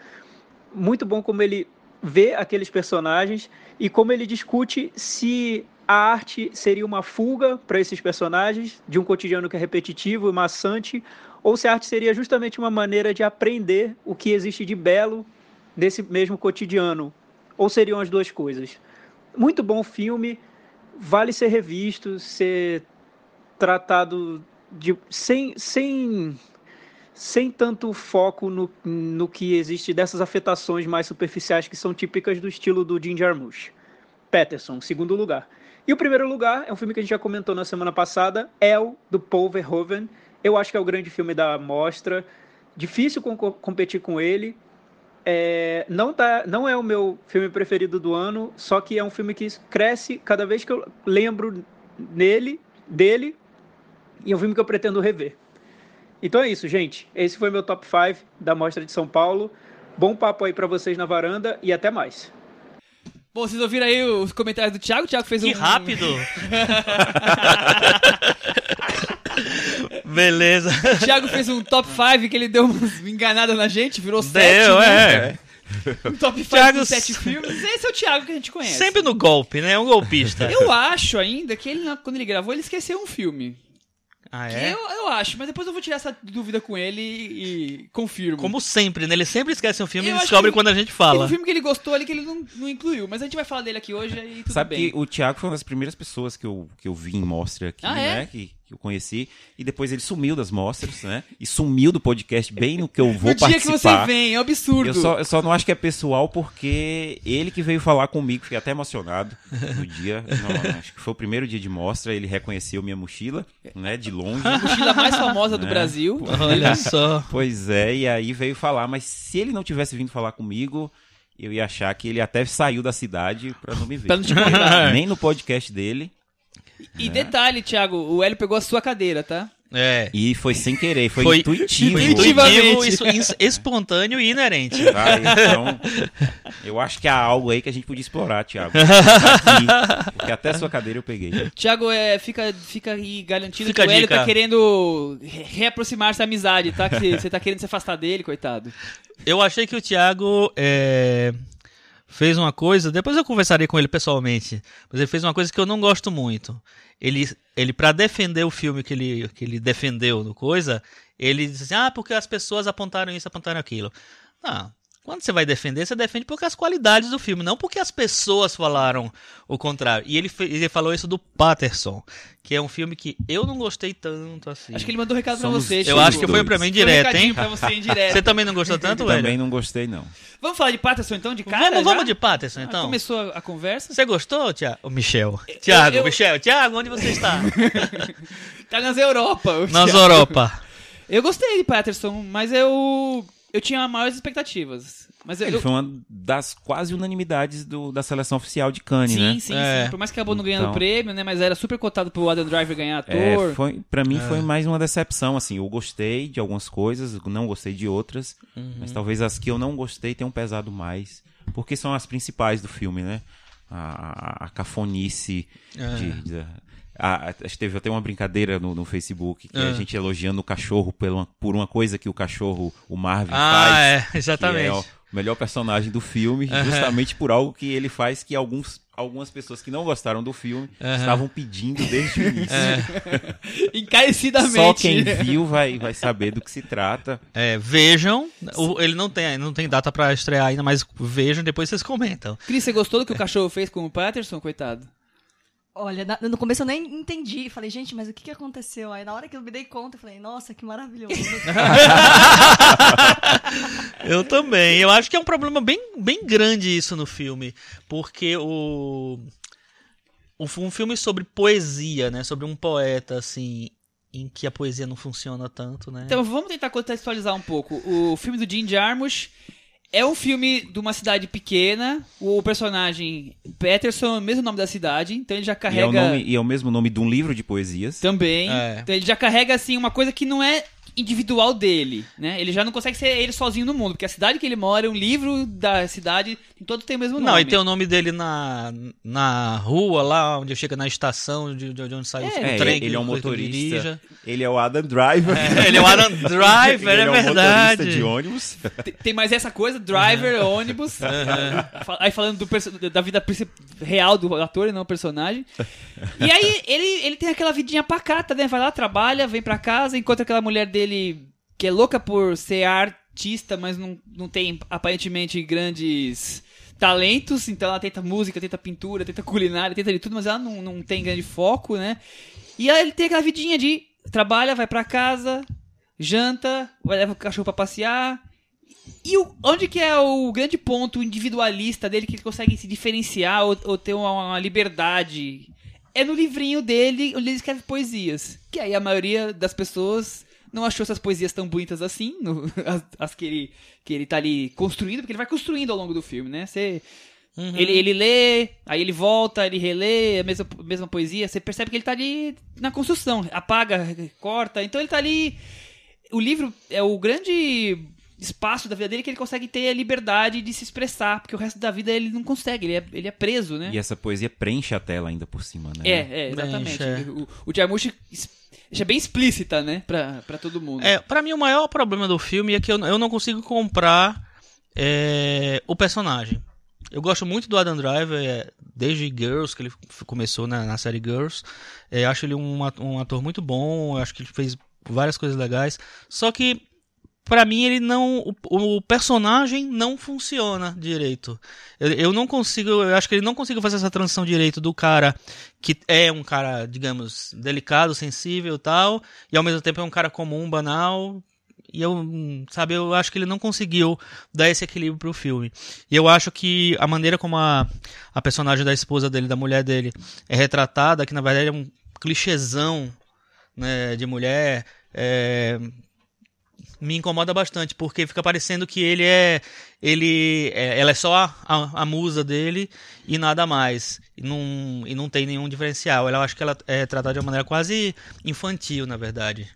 muito bom como ele vê aqueles personagens e como ele discute se a arte seria uma fuga para esses personagens de um cotidiano que é repetitivo e maçante, ou se a arte seria justamente uma maneira de aprender o que existe de belo nesse mesmo cotidiano, ou seriam as duas coisas. Muito bom filme, vale ser revisto, ser tratado de, sem, sem, sem tanto foco no, no que existe dessas afetações mais superficiais que são típicas do estilo do Jim Jarmusch. Peterson, segundo lugar. E o primeiro lugar é um filme que a gente já comentou na semana passada, El, do Paul Verhoeven. Eu acho que é o grande filme da mostra. Difícil com, competir com ele. É, não, tá, não é o meu filme preferido do ano, só que é um filme que cresce cada vez que eu lembro nele, dele e é um filme que eu pretendo rever. Então é isso, gente. Esse foi meu top 5 da Mostra de São Paulo. Bom papo aí para vocês na varanda e até mais. Bom, vocês ouviram aí os comentários do Thiago? O Thiago fez que um. rápido! Beleza. O Thiago fez um top 5 que ele deu uma enganada na gente, virou 7. Deu, né? é. Um top 5 Thiago de 7 filmes. Esse é o Thiago que a gente conhece. Sempre no golpe, né? É um golpista. Eu acho ainda que ele, quando ele gravou, ele esqueceu um filme. Ah, Que é? Eu, eu acho, mas depois eu vou tirar essa dúvida com ele e, e confirmo. Como sempre, né? Ele sempre esquece um filme Eu e descobre que- quando a gente fala. um filme que ele gostou ali que ele não, não incluiu, mas a gente vai falar dele aqui hoje e tudo Sabe bem. que o Thiago foi uma das primeiras pessoas que eu, que eu vi em mostra aqui, Ah, é? né? Que, que eu conheci. E depois ele sumiu das mostras, né? E sumiu do podcast bem no que eu vou no dia que participar. você vem, é um absurdo. Eu só, eu só não acho que é pessoal porque ele que veio falar comigo, fiquei até emocionado no dia. Não, acho que foi o primeiro dia de mostra, ele reconheceu minha mochila, né? De longe. A mochila mais famosa do Né? Brasil. Olha só. Pois é, e aí veio falar, mas se ele não tivesse vindo falar comigo, eu ia achar que ele até saiu da cidade pra não me ver. Pra não te convidar. Nem no podcast dele. E detalhe, Thiago, o Hélio pegou a sua cadeira, tá? É. E foi sem querer, foi, Foi intuitivo. Intuitivamente. Intuitivo, isso, isso, espontâneo e inerente. Tá? Então, eu acho que há algo aí que a gente podia explorar, Thiago. Aqui, porque até a sua cadeira eu peguei. Thiago, é, fica, fica aí garantido Fica que o Hélio dica. tá querendo re- reaproximar-se da amizade, tá? Que você tá querendo se afastar dele, coitado. Eu achei que o Thiago é, fez uma coisa, depois eu conversarei com ele pessoalmente, mas ele fez uma coisa que eu não gosto muito. Ele, ele para defender o filme que ele, que ele defendeu no coisa, ele disse assim, ah, porque as pessoas apontaram isso, apontaram aquilo. Não, Quando você vai defender, você defende porque as qualidades do filme, não porque as pessoas falaram o contrário. E ele, ele falou isso do Patterson, que é um filme que eu não gostei tanto assim. Acho que ele mandou um recado Somos- pra você. Eu acho que foi dois. pra mim Foi direto, recadinho hein? pra você em direto. Você também não gostou tanto, velho? Também não gostei, não. Vamos falar de Patterson então, de cara? vamos, vamos de Patterson, Ah, então. Começou a, a conversa. Você gostou, Tiago? Michel. Tiago, eu- Michel. Tiago, onde você está? Tá nas Europa. o Nas. Europa. Eu gostei de Patterson, mas eu. Eu tinha maiores expectativas. Mas eu, Ele eu- foi uma das quase unanimidades do- da seleção oficial de Cannes, sim, né? sim, É. sim. Por mais que acabou não ganhando Então- o prêmio, né? Mas era super cotado pro Adam Driver ganhar ator. É, foi, pra mim foi mais uma decepção, assim, eu gostei de algumas coisas, não gostei de outras, mas talvez as que eu não gostei tenham pesado mais, porque são as principais do filme, né? A, a, a cafonice de... de- a- acho que teve até uma brincadeira no, no Facebook, que é a gente elogiando o cachorro por uma, por uma coisa que o cachorro, o Marvin, Ah, faz. é, que exatamente. é o melhor personagem do filme, justamente por algo que ele faz que alguns, algumas pessoas que não gostaram do filme estavam pedindo desde o início. Encarecidamente. Só quem viu vai, vai saber do que se trata. É, vejam. O- ele não tem, não tem data pra estrear ainda, mas vejam, depois vocês comentam. Cris, você gostou do que o cachorro fez com o Patterson, coitado? Olha, na- no começo eu nem entendi. Falei, gente, mas o que, que aconteceu? Aí na hora que eu me dei conta, eu falei, nossa, que maravilhoso. Eu também. Eu acho que é um problema bem, bem grande isso no filme. Porque o. o- Um filme sobre poesia, né? Sobre um poeta, assim. Em que a poesia não funciona tanto, né? Então vamos tentar contextualizar um pouco. O filme do Jim Jarmusch é um filme de uma cidade pequena. O personagem Patterson é o mesmo nome da cidade, então ele já E é, carrega o nome, e é o mesmo nome de um livro de poesias. também. É. Então ele já carrega assim uma coisa que não é individual dele, né? Ele já não consegue ser ele sozinho no mundo, porque a cidade que ele mora é um livro da cidade, todo tem o mesmo nome. Não, e tem o nome dele na, na rua, lá onde chega na estação, de, de onde sai o É, trem. ele que é um motorista. dirija. Ele é o Adam Driver. É, ele é o Adam Driver, Ele é, um verdade. motorista de ônibus. Tem- Tem mais essa coisa, driver, ônibus. Fa- Aí falando do da vida real do ator e não personagem. E aí ele, ele tem aquela vidinha pacata, né? Vai lá, trabalha, vem pra casa, encontra aquela mulher dele que é louca por ser artista, mas não, não tem aparentemente grandes talentos. Então ela tenta música, tenta pintura, tenta culinária, tenta de tudo, mas ela não, não tem grande foco, né? E aí ele tem aquela vidinha de trabalha, vai pra casa, janta, vai levar o cachorro pra passear. E o- onde que é o grande ponto individualista dele que ele consegue se diferenciar ou, ou ter uma, uma liberdade? É no livrinho dele, onde ele escreve poesias. Que aí a maioria das pessoas não achou essas poesias tão bonitas assim, no- as, as que, ele, que ele tá ali construindo, porque ele vai construindo ao longo do filme, né? Você. Ele, ele lê, aí ele volta, ele relê a mesma, mesma poesia, você percebe que ele tá ali na construção, apaga, corta, então ele tá ali. O livro é o grande espaço da vida dele que ele consegue ter a liberdade de se expressar, porque o resto da vida ele não consegue, ele é, ele é preso, né? E essa poesia preenche a tela ainda por cima, né? É, é, exatamente. Preenche, é. O, o Jarmusch deixa bem explícita, né, pra, pra todo mundo. É, pra mim o maior problema do filme é que eu, eu não consigo comprar é, o personagem. Eu gosto muito do Adam Driver, é, desde Girls, que ele começou na, na série Girls. É, acho ele um, um ator muito bom, acho que ele fez várias coisas legais. Só que, pra mim, ele não. O, o personagem não funciona direito. Eu, eu não consigo. Eu acho que ele não conseguiu fazer essa transição direito do cara que é um cara, digamos, delicado, sensível tal, e ao mesmo tempo é um cara comum, banal. E eu, sabe, eu acho que ele não conseguiu dar esse equilíbrio pro filme. E eu acho que a maneira como a, a personagem da esposa dele, da mulher dele, é retratada, que na verdade é um clichêzão né, de mulher, é, me incomoda bastante, porque fica parecendo que ele é. ele é, Ela é só a, a, a musa dele e nada mais. E não, e não tem nenhum diferencial. Eu acho que ela é tratada de uma maneira quase infantil, na verdade.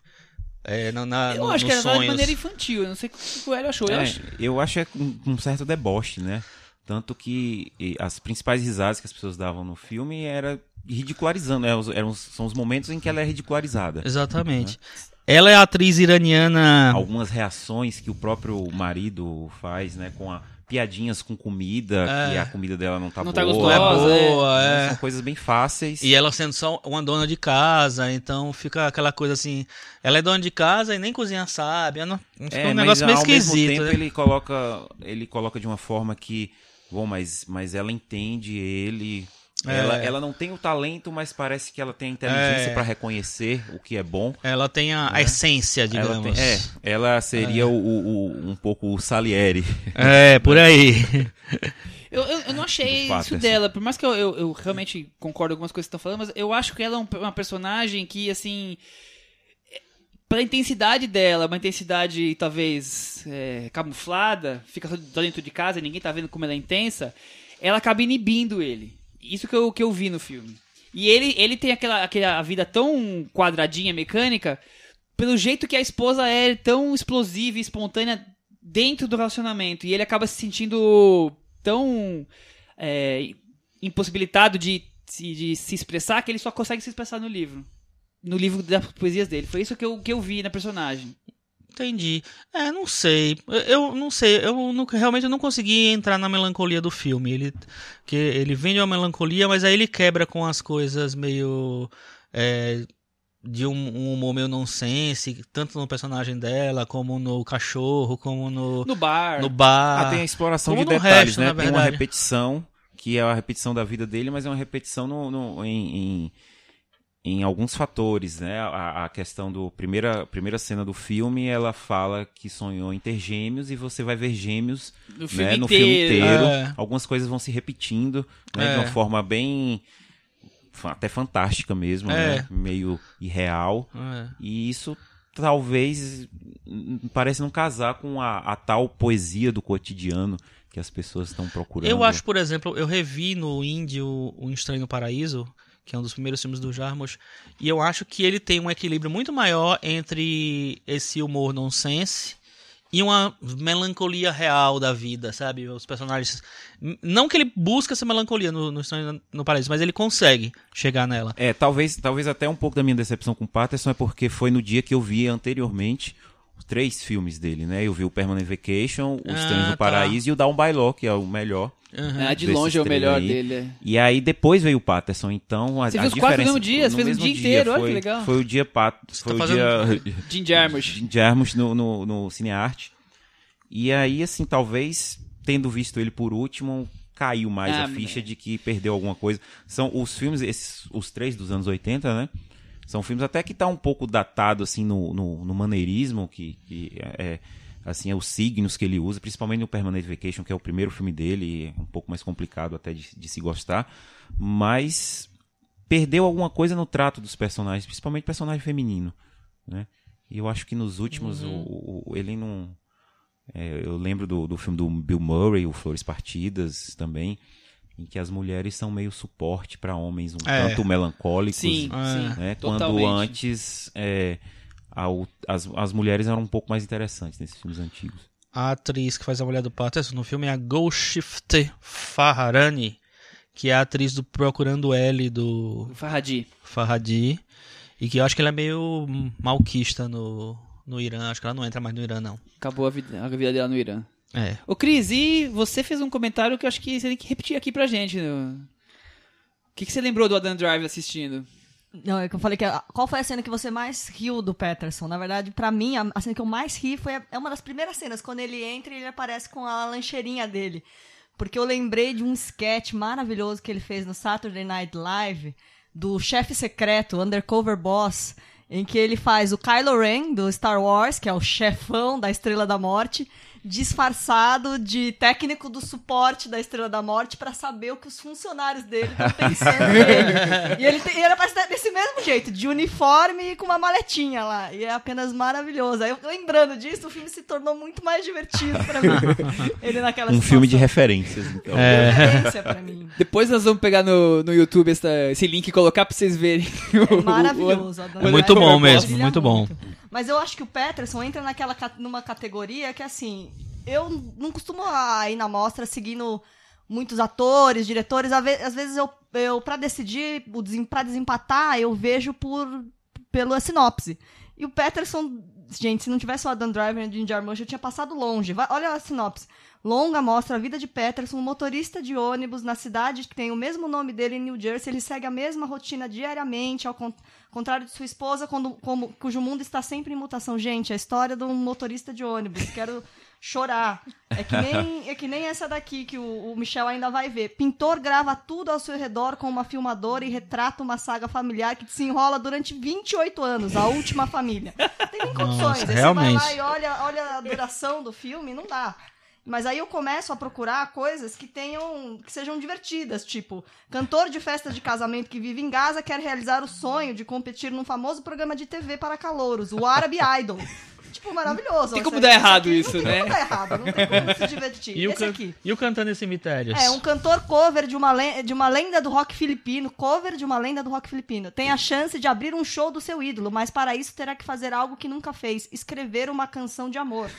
É, na, na, eu no- acho que era de sonhos. maneira infantil, eu não sei o que o Hélio achou. Eu É, acho, eu acho é com um certo deboche, né? Tanto que as principais risadas que as pessoas davam no filme era ridicularizando, né? Eram, os- são os momentos em que ela é ridicularizada. Exatamente. Ela é a atriz iraniana. Algumas reações que o próprio marido faz, né? Com a, piadinhas com comida, É. que a comida dela não tá Não tá boa. gostosa, Não é boa, Então, é. São coisas bem fáceis. E ela sendo só uma dona de casa, então fica aquela coisa assim. Ela é dona de casa e nem cozinhar sabe. Ela não, fica É, um mas negócio meio ao esquisito. mesmo tempo né? ele coloca, ele coloca de uma forma que, bom, mas, mas ela entende ele. É. Ela, ela não tem o talento, mas parece que ela tem a inteligência É. pra reconhecer o que é bom. Ela tem a, a essência, digamos. Ela, tem- é, ela seria o, o- o- um pouco o Salieri. É, por aí. Eu, eu, eu não achei isso Patterson. dela, por mais que eu, eu, eu realmente concordo com algumas coisas que estão falando, mas eu acho que ela é um- uma personagem que, assim. é- Pela intensidade dela, uma intensidade talvez é, camuflada, fica só dentro de casa e ninguém tá vendo como ela é intensa, ela acaba inibindo ele. Isso que eu, que eu vi no filme. E ele, ele tem aquela, aquela vida tão quadradinha, mecânica, pelo jeito que a esposa é tão explosiva e espontânea dentro do relacionamento. E ele acaba se sentindo tão é, impossibilitado de, se- de se expressar que ele só consegue se expressar no livro. No livro das poesias dele. Foi isso que eu, que eu vi na personagem. Entendi. É, não sei. Eu- não sei. Eu não- realmente eu não consegui entrar na melancolia do filme. Ele, que ele vende uma melancolia, mas aí ele quebra com as coisas meio. é, de um, um humor meio nonsense, tanto no personagem dela, como no cachorro, como no, No bar. no bar. Ah, tem a exploração como de no detalhes, resto, né? Tem uma repetição, que é a repetição da vida dele, mas é uma repetição no, no- em, em, em alguns fatores, né? A, a questão do primeira primeira cena do filme, ela fala que sonhou em ter gêmeos e você vai ver gêmeos No filme né, no filme inteiro. inteiro. É. Algumas coisas vão se repetindo, né, de É. uma forma bem até fantástica mesmo, É. né? Meio irreal. É. E isso talvez parece não casar com a, a tal poesia do cotidiano que as pessoas estão procurando. Eu acho, por exemplo, eu revi no Indie o, o Estranho no Paraíso, que é um dos primeiros filmes do Jarmusch, e eu acho que ele tem um equilíbrio muito maior entre esse humor nonsense e uma melancolia real da vida, sabe? Os personagens. Não que ele busca essa melancolia no, no no Paraíso, mas ele consegue chegar nela. É, talvez, talvez até um pouco da minha decepção com Patterson é porque foi no dia que eu vi anteriormente três filmes dele, né? Eu vi o Permanent Vacation, o Ah, Estranhos no tá. Paraíso e o Down by Law, que é o melhor. Ah, de longe é o melhor aí. dele. é. E aí depois veio o Patterson, então a, Você a viu os quatro no mesmo dia? Você fez no mesmo dia inteiro, olha foi, que legal. Foi o dia Pat, foi tá o dia Jim Jarmusch. Jim Jarmusch no, no, no Cinearte. E aí, assim, talvez, tendo visto ele por último, caiu mais Ah, a ficha de que perdeu alguma coisa. São os filmes, esses, os três dos anos 80, né? São filmes até que tá um pouco datado, assim, no, no, no maneirismo, que, que é, assim, é os signos que ele usa, principalmente no Permanent Vacation, que é o primeiro filme dele, é um pouco mais complicado até de, de se gostar, mas perdeu alguma coisa no trato dos personagens, principalmente personagem feminino, né? E eu acho que nos últimos Uhum. o, o- ele não. é, eu lembro do, do filme do Bill Murray, o Flores Partidas, também, em que as mulheres são meio suporte para homens um É. tanto melancólicos. Sim, É. sim. né? Quando Totalmente. antes é, a as, as mulheres eram um pouco mais interessantes nesses filmes antigos. A atriz que faz a mulher do Patterson no filme é a Golshifteh Farhani, que é a atriz do Procurando L do Farhadi. Farhadi. E que eu acho que ela é meio malquista no, no Irã. Acho que ela não entra mais no Irã, não. Acabou a vida, a vida dela no Irã. É. Ô, Cris, e você fez um comentário que eu acho que você tem que repetir aqui pra gente. né? O que, que você lembrou do Adam Drive assistindo? Não, é que eu falei que. Qual foi a cena que você mais riu do Peterson? Na verdade, pra mim, a, a cena que eu mais ri foi a- é uma das primeiras cenas, quando ele entra e ele aparece com a lancheirinha dele. Porque eu lembrei de um sketch maravilhoso que ele fez no Saturday Night Live do chefe secreto, Undercover Boss, em que ele faz o Kylo Ren do Star Wars, que é o chefão da Estrela da Morte, disfarçado de técnico do suporte da Estrela da Morte pra saber o que os funcionários dele estão pensando nele. E ele, tem, e aparece desse mesmo jeito, de uniforme e com uma maletinha lá. E é apenas maravilhoso. Aí, eu- lembrando disso, o filme se tornou muito mais divertido pra mim. Ele naquela Um filme de situação. referências, então. É. referência pra mim. Depois nós vamos pegar no, no YouTube essa- esse link e colocar pra vocês verem. o- o- Maravilhoso. Adam É muito bom mesmo, muito bom. Mas eu acho que o Peterson entra naquela numa categoria que assim, eu não costumo ir na mostra seguindo muitos atores, diretores, Às ve- às vezes eu, eu para decidir, pra desempatar, eu vejo por pela sinopse. E o Peterson, gente, se não tivesse o Adam Driver e o Jim Jarmusch, eu tinha passado longe. Vai, olha a sinopse. Longa mostra a vida de Peterson, um motorista de ônibus na cidade que tem o mesmo nome dele em New Jersey. Ele segue a mesma rotina diariamente, ao con contrário de sua esposa, quando, como, cujo mundo está sempre em mutação. Gente, a história de um motorista de ônibus. Quero chorar. É que nem, é que nem essa daqui que o, o, Michel ainda vai ver. Pintor grava tudo ao seu redor com uma filmadora e retrata uma saga familiar que se enrola durante 28 anos, a última família. Não tem nem condições. Nossa, realmente. Você vai lá e olha, olha a duração do filme, não dá. Mas aí eu começo a procurar coisas que tenham. que sejam divertidas, tipo, cantor de festa de casamento que vive em Gaza quer realizar o sonho de competir num famoso programa de TV para calouros, o Arab Idol. Tipo, maravilhoso. Tem como dar errado aqui isso, não né? Tem como dar errado, não tem como se divertir. E o, Esse can- aqui. e o Cantando em Cemitérios? É, um cantor cover de uma, len- de uma lenda do rock filipino, cover de uma lenda do rock filipino. Tem a chance de abrir um show do seu ídolo, mas para isso terá que fazer algo que nunca fez, escrever uma canção de amor.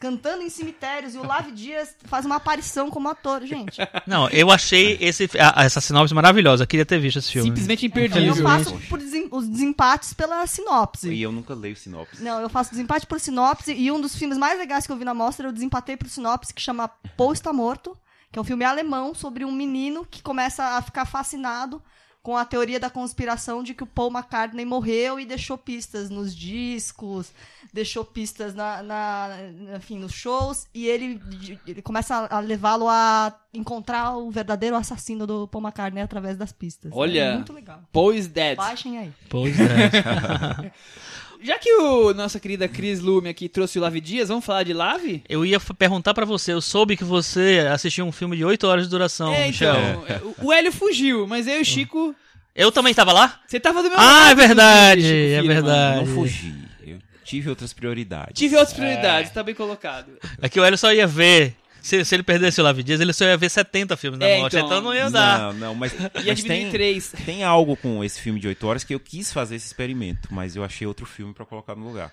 Cantando em cemitérios e o Lave Dias faz uma aparição como ator, gente. Não, eu achei esse, a- essa sinopse maravilhosa. Eu queria ter visto esse filme. Simplesmente Eu imperdível. faço por desem- os desempates pela sinopse. E eu nunca leio sinopse. Não, eu faço desempate por sinopse e um dos filmes mais legais que eu vi na mostra eu desempatei por sinopse que chama Paul está morto, que é um filme alemão sobre um menino que começa a ficar fascinado com a teoria da conspiração de que o Paul McCartney morreu e deixou pistas nos discos, deixou pistas na, na- enfim, nos shows e ele, ele começa a levá-lo a encontrar o verdadeiro assassino do Paul McCartney através das pistas. Olha. É muito legal. Paul is dead. Baixem aí. Pois é. Já que o nossa querida Cris Lume aqui trouxe o Lave Dias, vamos falar de Lave? Eu ia perguntar pra você, eu soube que você assistiu um filme de 8 horas de duração, é, Michel. então, é, o- Hélio fugiu, mas eu e o Chico. Eu também tava lá? Você tava do meu Ah, lado. é verdade, Chico é Firman. verdade. Não fugi. Eu tive outras prioridades. Tive outras prioridades, tá bem colocado. É que o Hélio só ia ver. Se, se ele perdesse o Lave Dias, ele só ia ver 70 filmes na É, morte, então. então não ia dar. Não, não, mas, Ia mas tem, três. tem algo com esse filme de 8 horas que eu quis fazer esse experimento, mas eu achei outro filme pra colocar no lugar.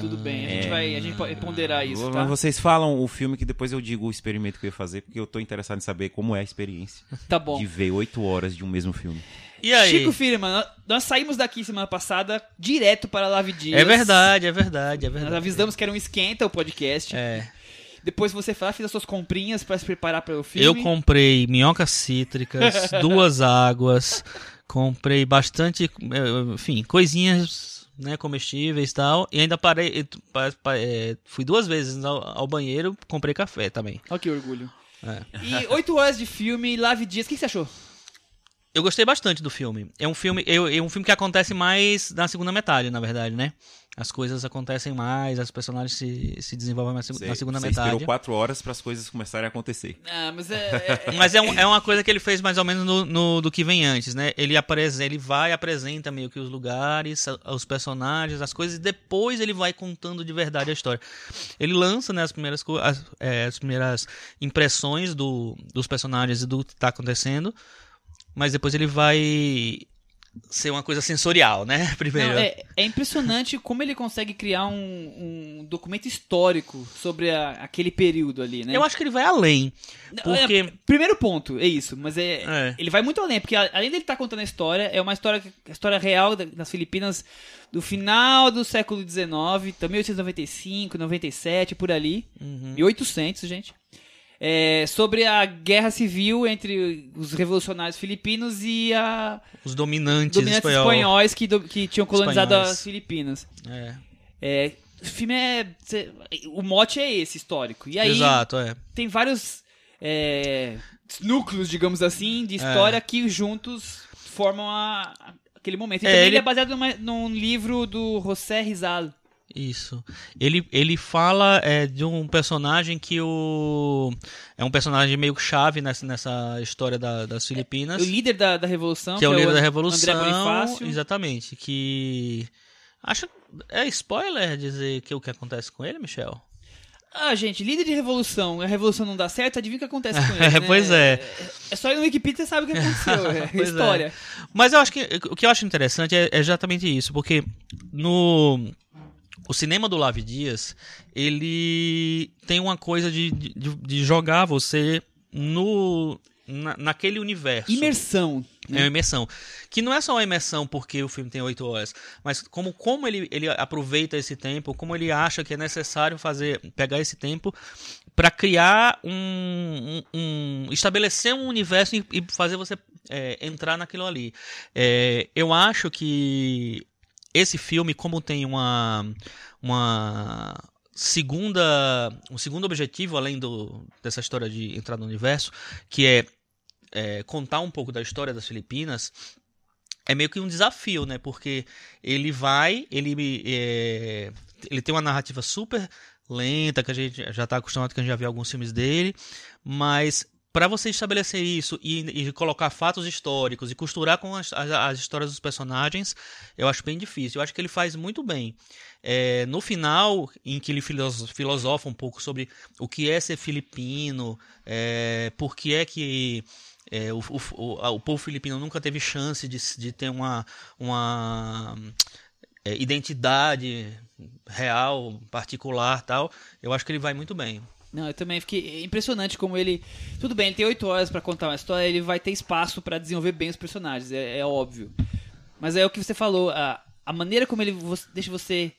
Tudo bem, a gente vai a gente pode ponderar isso, Mas tá? Vocês falam o filme que depois eu digo o experimento que eu ia fazer, porque eu tô interessado em saber como é a experiência Tá bom. de ver 8 horas de um mesmo filme. E aí? Chico Firman, nós- nós saímos daqui semana passada direto para Lave Dias. é verdade, é verdade, é Nós verdade. avisamos que era um esquenta o podcast. É. Depois você foi lá, fez as suas comprinhas para se preparar para o filme. Eu comprei minhocas cítricas, duas águas, comprei bastante, eh, enfim, coisinhas né, comestíveis e tal, e ainda parei, eh, fui duas vezes ao, banheiro, comprei café também. Olha que orgulho. É. E oito horas de filme, Lave Dias, o que, você achou? Eu gostei bastante do filme. É um filme, é um filme que acontece mais na segunda metade, na verdade, né? As coisas acontecem mais, os personagens se, se desenvolvem mais na segunda você metade. esperou 4 horas para as coisas começarem a acontecer. Ah, mas é. é- Mas é, um- é uma coisa que ele fez mais ou menos no, no- do que vem antes, né? Ele, apresen- ele vai e apresenta meio que os lugares, os personagens, as coisas, e depois ele vai contando de verdade a história. Ele lança né, as, primeiras, co- as, é, as primeiras impressões do, dos personagens e do que está acontecendo, mas depois ele vai ser uma coisa sensorial, né? Primeiro. Não, é, é impressionante como ele consegue criar um, um documento histórico sobre a- aquele período ali, né? Eu acho que ele vai além. Não, Porque. é, primeiro ponto, é isso, mas é, É. ele vai muito além, porque além dele estar contando a história, é uma história, história real da- das Filipinas do final do século XIX, também 1895, 97, por ali, Uhum. 1800, gente. É, sobre a guerra civil entre os revolucionários filipinos e a Os dominantes, dominantes espanhol. espanhóis que, do- que tinham colonizado Espanhóis. as Filipinas. É. É, o filme é. O mote é esse, histórico. E aí Exato, é. tem vários é, núcleos, digamos assim, de história que juntos formam a- aquele momento. E É, também ele... ele- é baseado numa- num livro do José Rizal. Isso. Ele, ele fala é, de um personagem que o. É um personagem meio chave nessa, nessa história da- das Filipinas. O líder da, da Revolução. que é o líder da André Revolução. Bonifácio. Exatamente. Que. Acho. É spoiler dizer que o que acontece com ele, Michel? Ah, gente, líder de revolução. A revolução não dá certo, adivinha o que acontece com ele. É, né? pois é. É só ir no Wikipedia e sabe o que aconteceu. É é. história. Mas eu acho que o que eu acho interessante é é exatamente isso, porque no o cinema do Lave Dias, ele tem uma coisa de, de, de jogar você no na, naquele universo. Imersão. É uma imersão. Que não é só uma imersão porque o filme tem oito horas, mas como, como ele, ele aproveita esse tempo, como ele acha que é necessário fazer pegar esse tempo para criar um, um, um, estabelecer um universo e, e fazer você é, entrar naquilo ali. É, eu acho que esse filme, como tem uma uma segunda um segundo objetivo além do dessa história de entrar no universo, que é é, contar um pouco da história das Filipinas, é meio que um desafio, né? Porque ele vai, ele, é, ele tem uma narrativa super lenta, que a gente já está acostumado, que a gente já viu alguns filmes dele, mas para você estabelecer isso e, e, colocar fatos históricos e costurar com as, as, as, histórias dos personagens, eu acho bem difícil. Eu acho que ele faz muito bem. É, no final, em que ele filosofa um pouco sobre o que é ser filipino, é, por que é que é, o, o, o, povo filipino nunca teve chance de, de ter uma, uma é, identidade real, particular tal. Eu acho que ele vai muito bem. Não, eu também fiquei impressionante como ele. Tudo bem, ele tem oito horas para contar uma história, ele vai ter espaço para desenvolver bem os personagens, é, é, óbvio. Mas é o que você falou, a, a maneira como ele você, deixa você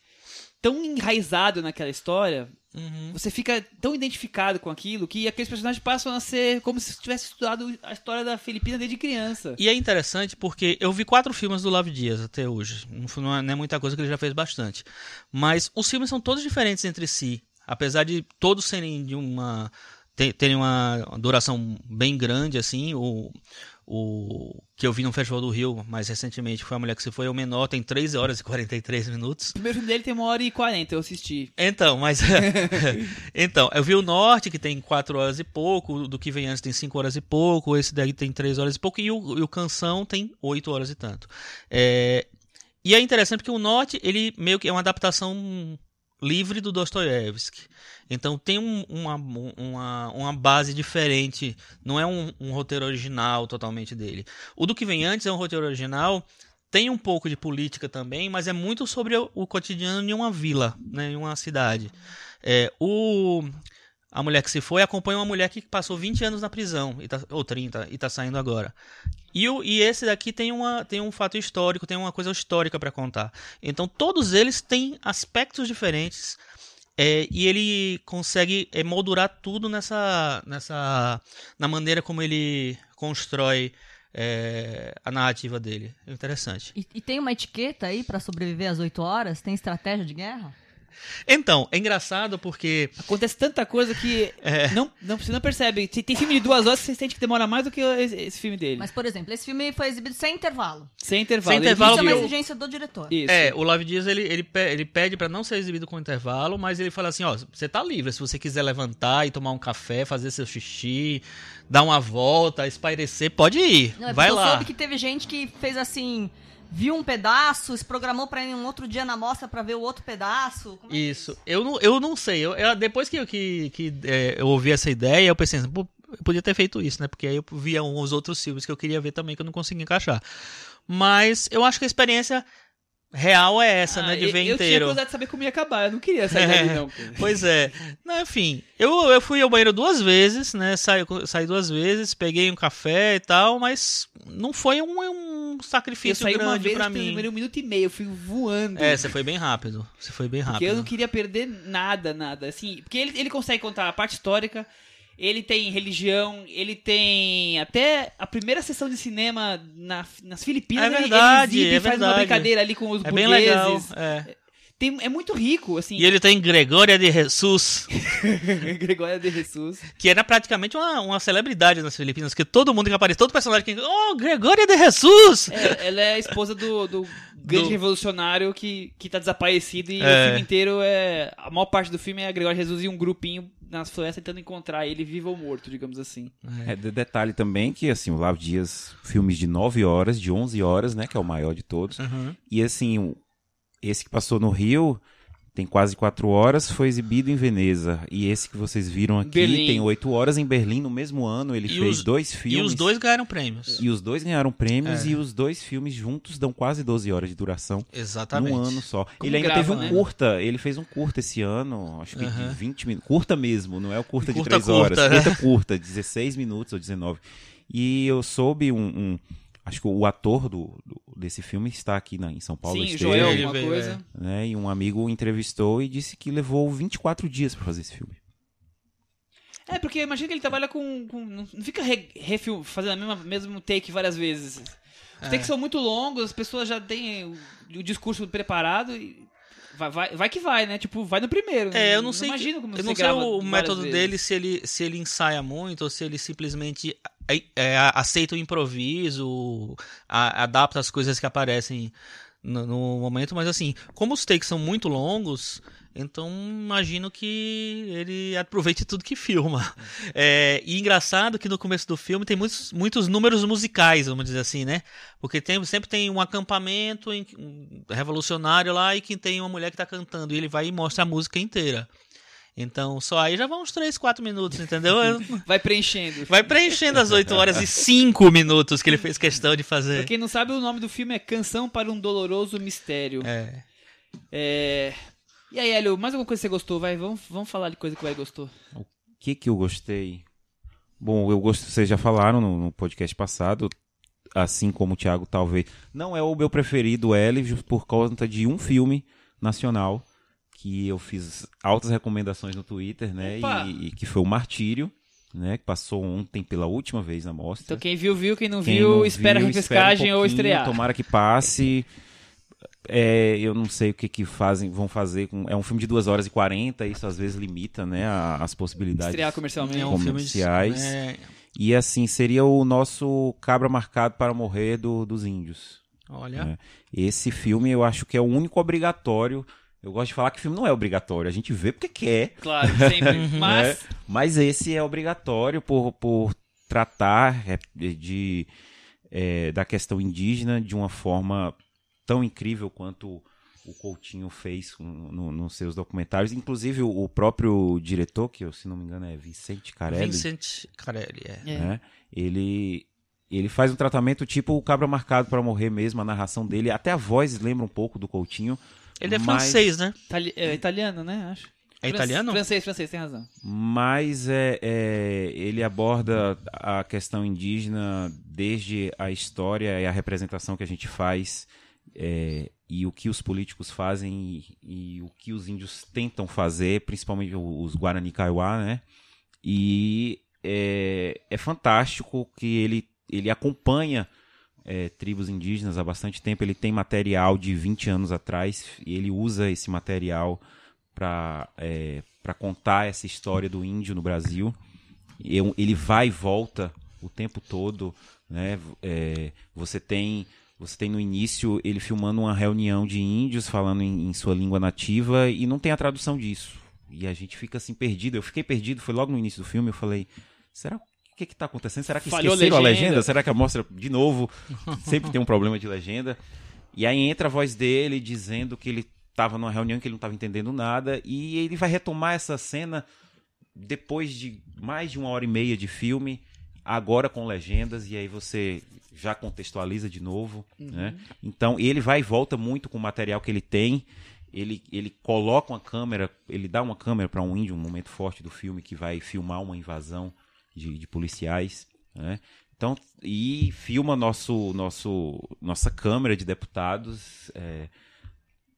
tão enraizado naquela história Uhum. Você fica tão identificado com aquilo que aqueles personagens passam a ser como se tivesse estudado a história da Filipina desde criança. E é interessante porque eu vi quatro filmes do Love Dias até hoje. Não é, não é muita coisa que ele já fez bastante. Mas os filmes são todos diferentes entre si. Apesar de todos serem de uma terem uma duração bem grande assim, o o que eu vi no Festival do Rio mais recentemente foi A Mulher que Se Foi, é o menor, tem 3 horas e 43 minutos. O primeiro filme dele tem 1 hora e 40, eu assisti. Então, mas. então, eu vi o Norte, que tem 4 horas e pouco, do que vem antes tem 5 horas e pouco, esse daí tem 3 horas e pouco, e o, e o Canção tem 8 horas e tanto. É, e é interessante porque o Norte, ele meio que é uma adaptação livre do Dostoiévski. Então tem um, uma, uma, uma base diferente, não é um, um, roteiro original totalmente dele. O do que vem antes é um roteiro original, tem um pouco de política também, mas é muito sobre o, o cotidiano de uma vila, né, em uma cidade. É, o a mulher que se foi acompanha uma mulher que passou 20 anos na prisão, e tá, ou 30, e está saindo agora. E, o, e esse daqui tem, uma, tem um fato histórico, tem uma coisa histórica para contar. Então todos eles têm aspectos diferentes, é, e ele consegue é, moldurar tudo nessa, nessa na maneira como ele constrói é, a narrativa dele. É interessante. E, e tem uma etiqueta aí para sobreviver às 8 horas? Tem estratégia de guerra? Então, é engraçado porque. Acontece tanta coisa que é. não, não, você não percebe. Tem filme de duas horas que você sente que demora mais do que esse filme dele. Mas, por exemplo, esse filme foi exibido sem intervalo. Sem intervalo. Sem intervalo. Isso é uma exigência do diretor. Isso. É, o Love Dias ele, ele, ele pede para não ser exibido com intervalo, mas ele fala assim: ó, você tá livre. Se você quiser levantar e tomar um café, fazer seu xixi, dar uma volta, espairecer, pode ir. Não, é Vai lá. Eu soube que teve gente que fez assim viu um pedaço, se programou para ir um outro dia na mostra para ver o outro pedaço? É isso. É eu, não, eu não sei. Eu, eu depois que, que, que é, eu ouvi essa ideia, eu pensei assim, pô, eu podia ter feito isso, né? Porque aí eu via uns outros filmes que eu queria ver também que eu não conseguia encaixar. Mas eu acho que a experiência real é essa, né, ah, né? De ver eu, inteiro. Eu tinha curiosidade de saber como ia acabar, eu não queria sair dali, não. pois é. Não, enfim, eu, eu fui ao banheiro duas vezes, né? Saí, saí duas vezes, peguei um café e tal, mas não foi um, um sacrifício eu grande para mim. Eu um minuto e meio, eu fui voando. É, você foi bem rápido. Você foi bem rápido. Porque eu não queria perder nada, nada. Assim, porque ele, ele consegue contar a parte histórica, ele tem religião, ele tem até a primeira sessão de cinema na, nas Filipinas. É verdade, ele exibe, é faz verdade. uma brincadeira ali com os é burgueses. Bem legal, é. Tem, é muito rico, assim. E ele tem Gregória de Jesus. Gregória de Jesus. Que era praticamente uma, uma celebridade nas Filipinas, que todo mundo que aparece, todo personagem que. Oh, Gregória de Jesus! É, ela é a esposa do, do grande do... revolucionário que, que tá desaparecido e é. o filme inteiro é. A maior parte do filme é a Gregória de Jesus e um grupinho nas florestas tentando encontrar ele vivo ou morto, digamos assim. É, de detalhe também que, assim, o Lavo Dias, filmes de 9 horas, de 11 horas, né, que é o maior de todos. Uhum. E, assim, esse que passou no Rio tem quase quatro horas, foi exibido em Veneza. E esse que vocês viram aqui Berlim. tem oito horas em Berlim no mesmo ano. Ele e fez os, dois filmes. E os dois ganharam prêmios. E os dois ganharam prêmios É. e os dois filmes juntos dão quase 12 horas de duração. Exatamente. Num ano só. Como ele ainda grava, teve um né? curta. Ele fez um curta esse ano, acho que Aham. de 20 minutos. Curta mesmo, não é o curta, Curta, de 3 horas. curta, né? Curta, curta, 16 minutos ou 19. E eu soube um- um acho que o ator do, do- desse filme está aqui na, em São Paulo. Sim, esteve, Joel, alguma veio, coisa. né? E um amigo entrevistou e disse que levou 24 dias para fazer esse filme. É, porque imagina que ele trabalha com. com- não não fica re, refil- fazendo a mesma mesmo take várias vezes. Os takes são muito longos, as pessoas já têm o, o discurso preparado e. Vai, vai, vai que vai, né? Tipo, vai no primeiro. É, eu não sei. imagino como eu você não sei o método vezes. dele se ele se ele ensaia muito ou se ele simplesmente é, é, aceita o improviso, a- adapta as coisas que aparecem no, no momento, mas assim, como os takes são muito longos, então imagino que ele aproveite tudo que filma. É, e engraçado que no começo do filme tem muitos, muitos números musicais, vamos dizer assim, né? Porque tem, sempre tem um acampamento em- um revolucionário lá e que tem uma mulher que tá cantando e ele vai e mostra a música inteira. Então, só aí já vão uns 3, 4 minutos, entendeu? Vai preenchendo. Vai preenchendo as 8 horas e 5 minutos que ele fez questão de fazer. Pra quem não sabe, o nome do filme é Canção para um Doloroso Mistério. É. É. E aí, Hélio, mais alguma coisa que você gostou? Vai, vamos, vamos falar de coisa que o Hélio gostou. O que que eu gostei? Bom, eu gosto, vocês já falaram no, no podcast passado, assim como o Thiago, talvez. Não é o meu preferido, ju- por conta de um filme nacional que eu fiz altas recomendações no Twitter, né? E, e que foi o Martírio, né? Que passou ontem pela última vez na mostra. Então quem viu, viu. Quem não Quem viu, não espera a viu, refrescagem espera um ou estrear. Tomara que passe. É, eu não sei o que, que fazem, vão fazer. Com, é um filme de 2 horas e 40, isso às vezes limita né, a- as possibilidades Estrear comercialmente. É um filme de- é, E assim, seria o nosso cabra marcado para morrer do- dos índios. olha. né? Esse filme eu acho que é o único obrigatório. Eu gosto de falar que filme não é obrigatório, a gente vê porque quer. Claro, sempre. Mas. né? Mas esse é obrigatório por, por tratar é, de, é, da questão indígena de uma forma tão incrível quanto o Coutinho fez no- nos seus documentários. Inclusive o, próprio diretor, que eu, se não me engano é Vicente Carelli, Vincent Carelli, é. É. né? Ele ele faz um tratamento tipo o cabra marcado para morrer mesmo, a narração dele, até a voz lembra um pouco do Coutinho. Ele é mas- francês, né? Itali- é italiano, né? Acho. É italiano? Francês, francês, tem razão. Mas é, é, ele aborda a questão indígena desde a história e a representação que a gente faz é, e o que os políticos fazem e, e o que os índios tentam fazer, principalmente os Guarani Kaiowá, né? E é, é fantástico que ele, ele acompanha é, tribos indígenas há bastante tempo. Ele tem material de 20 anos atrás e ele usa esse material para é, contar essa história do índio no Brasil. Eu- ele vai e volta o tempo todo, né? É, você tem você tem no início ele filmando uma reunião de índios falando em, em sua língua nativa e não tem a tradução disso. E a gente fica assim perdido. Eu fiquei perdido, foi logo no início do filme. Eu falei, será que está acontecendo? Será que Falhou a esqueceram a legenda? legenda? Será que a mostra de novo? Sempre tem um problema de legenda. E aí entra a voz dele dizendo que ele estava numa reunião que ele não estava entendendo nada e ele vai retomar essa cena depois de mais de uma hora e meia de filme, agora com legendas e aí você já contextualiza de novo, né? Então ele vai e volta muito com o material que ele tem. Ele, ele coloca uma câmera, ele dá uma câmera para um índio, um momento forte do filme que vai filmar uma invasão de, de policiais, né? Então, e filma nosso, nosso, nossa Câmara de Deputados, é,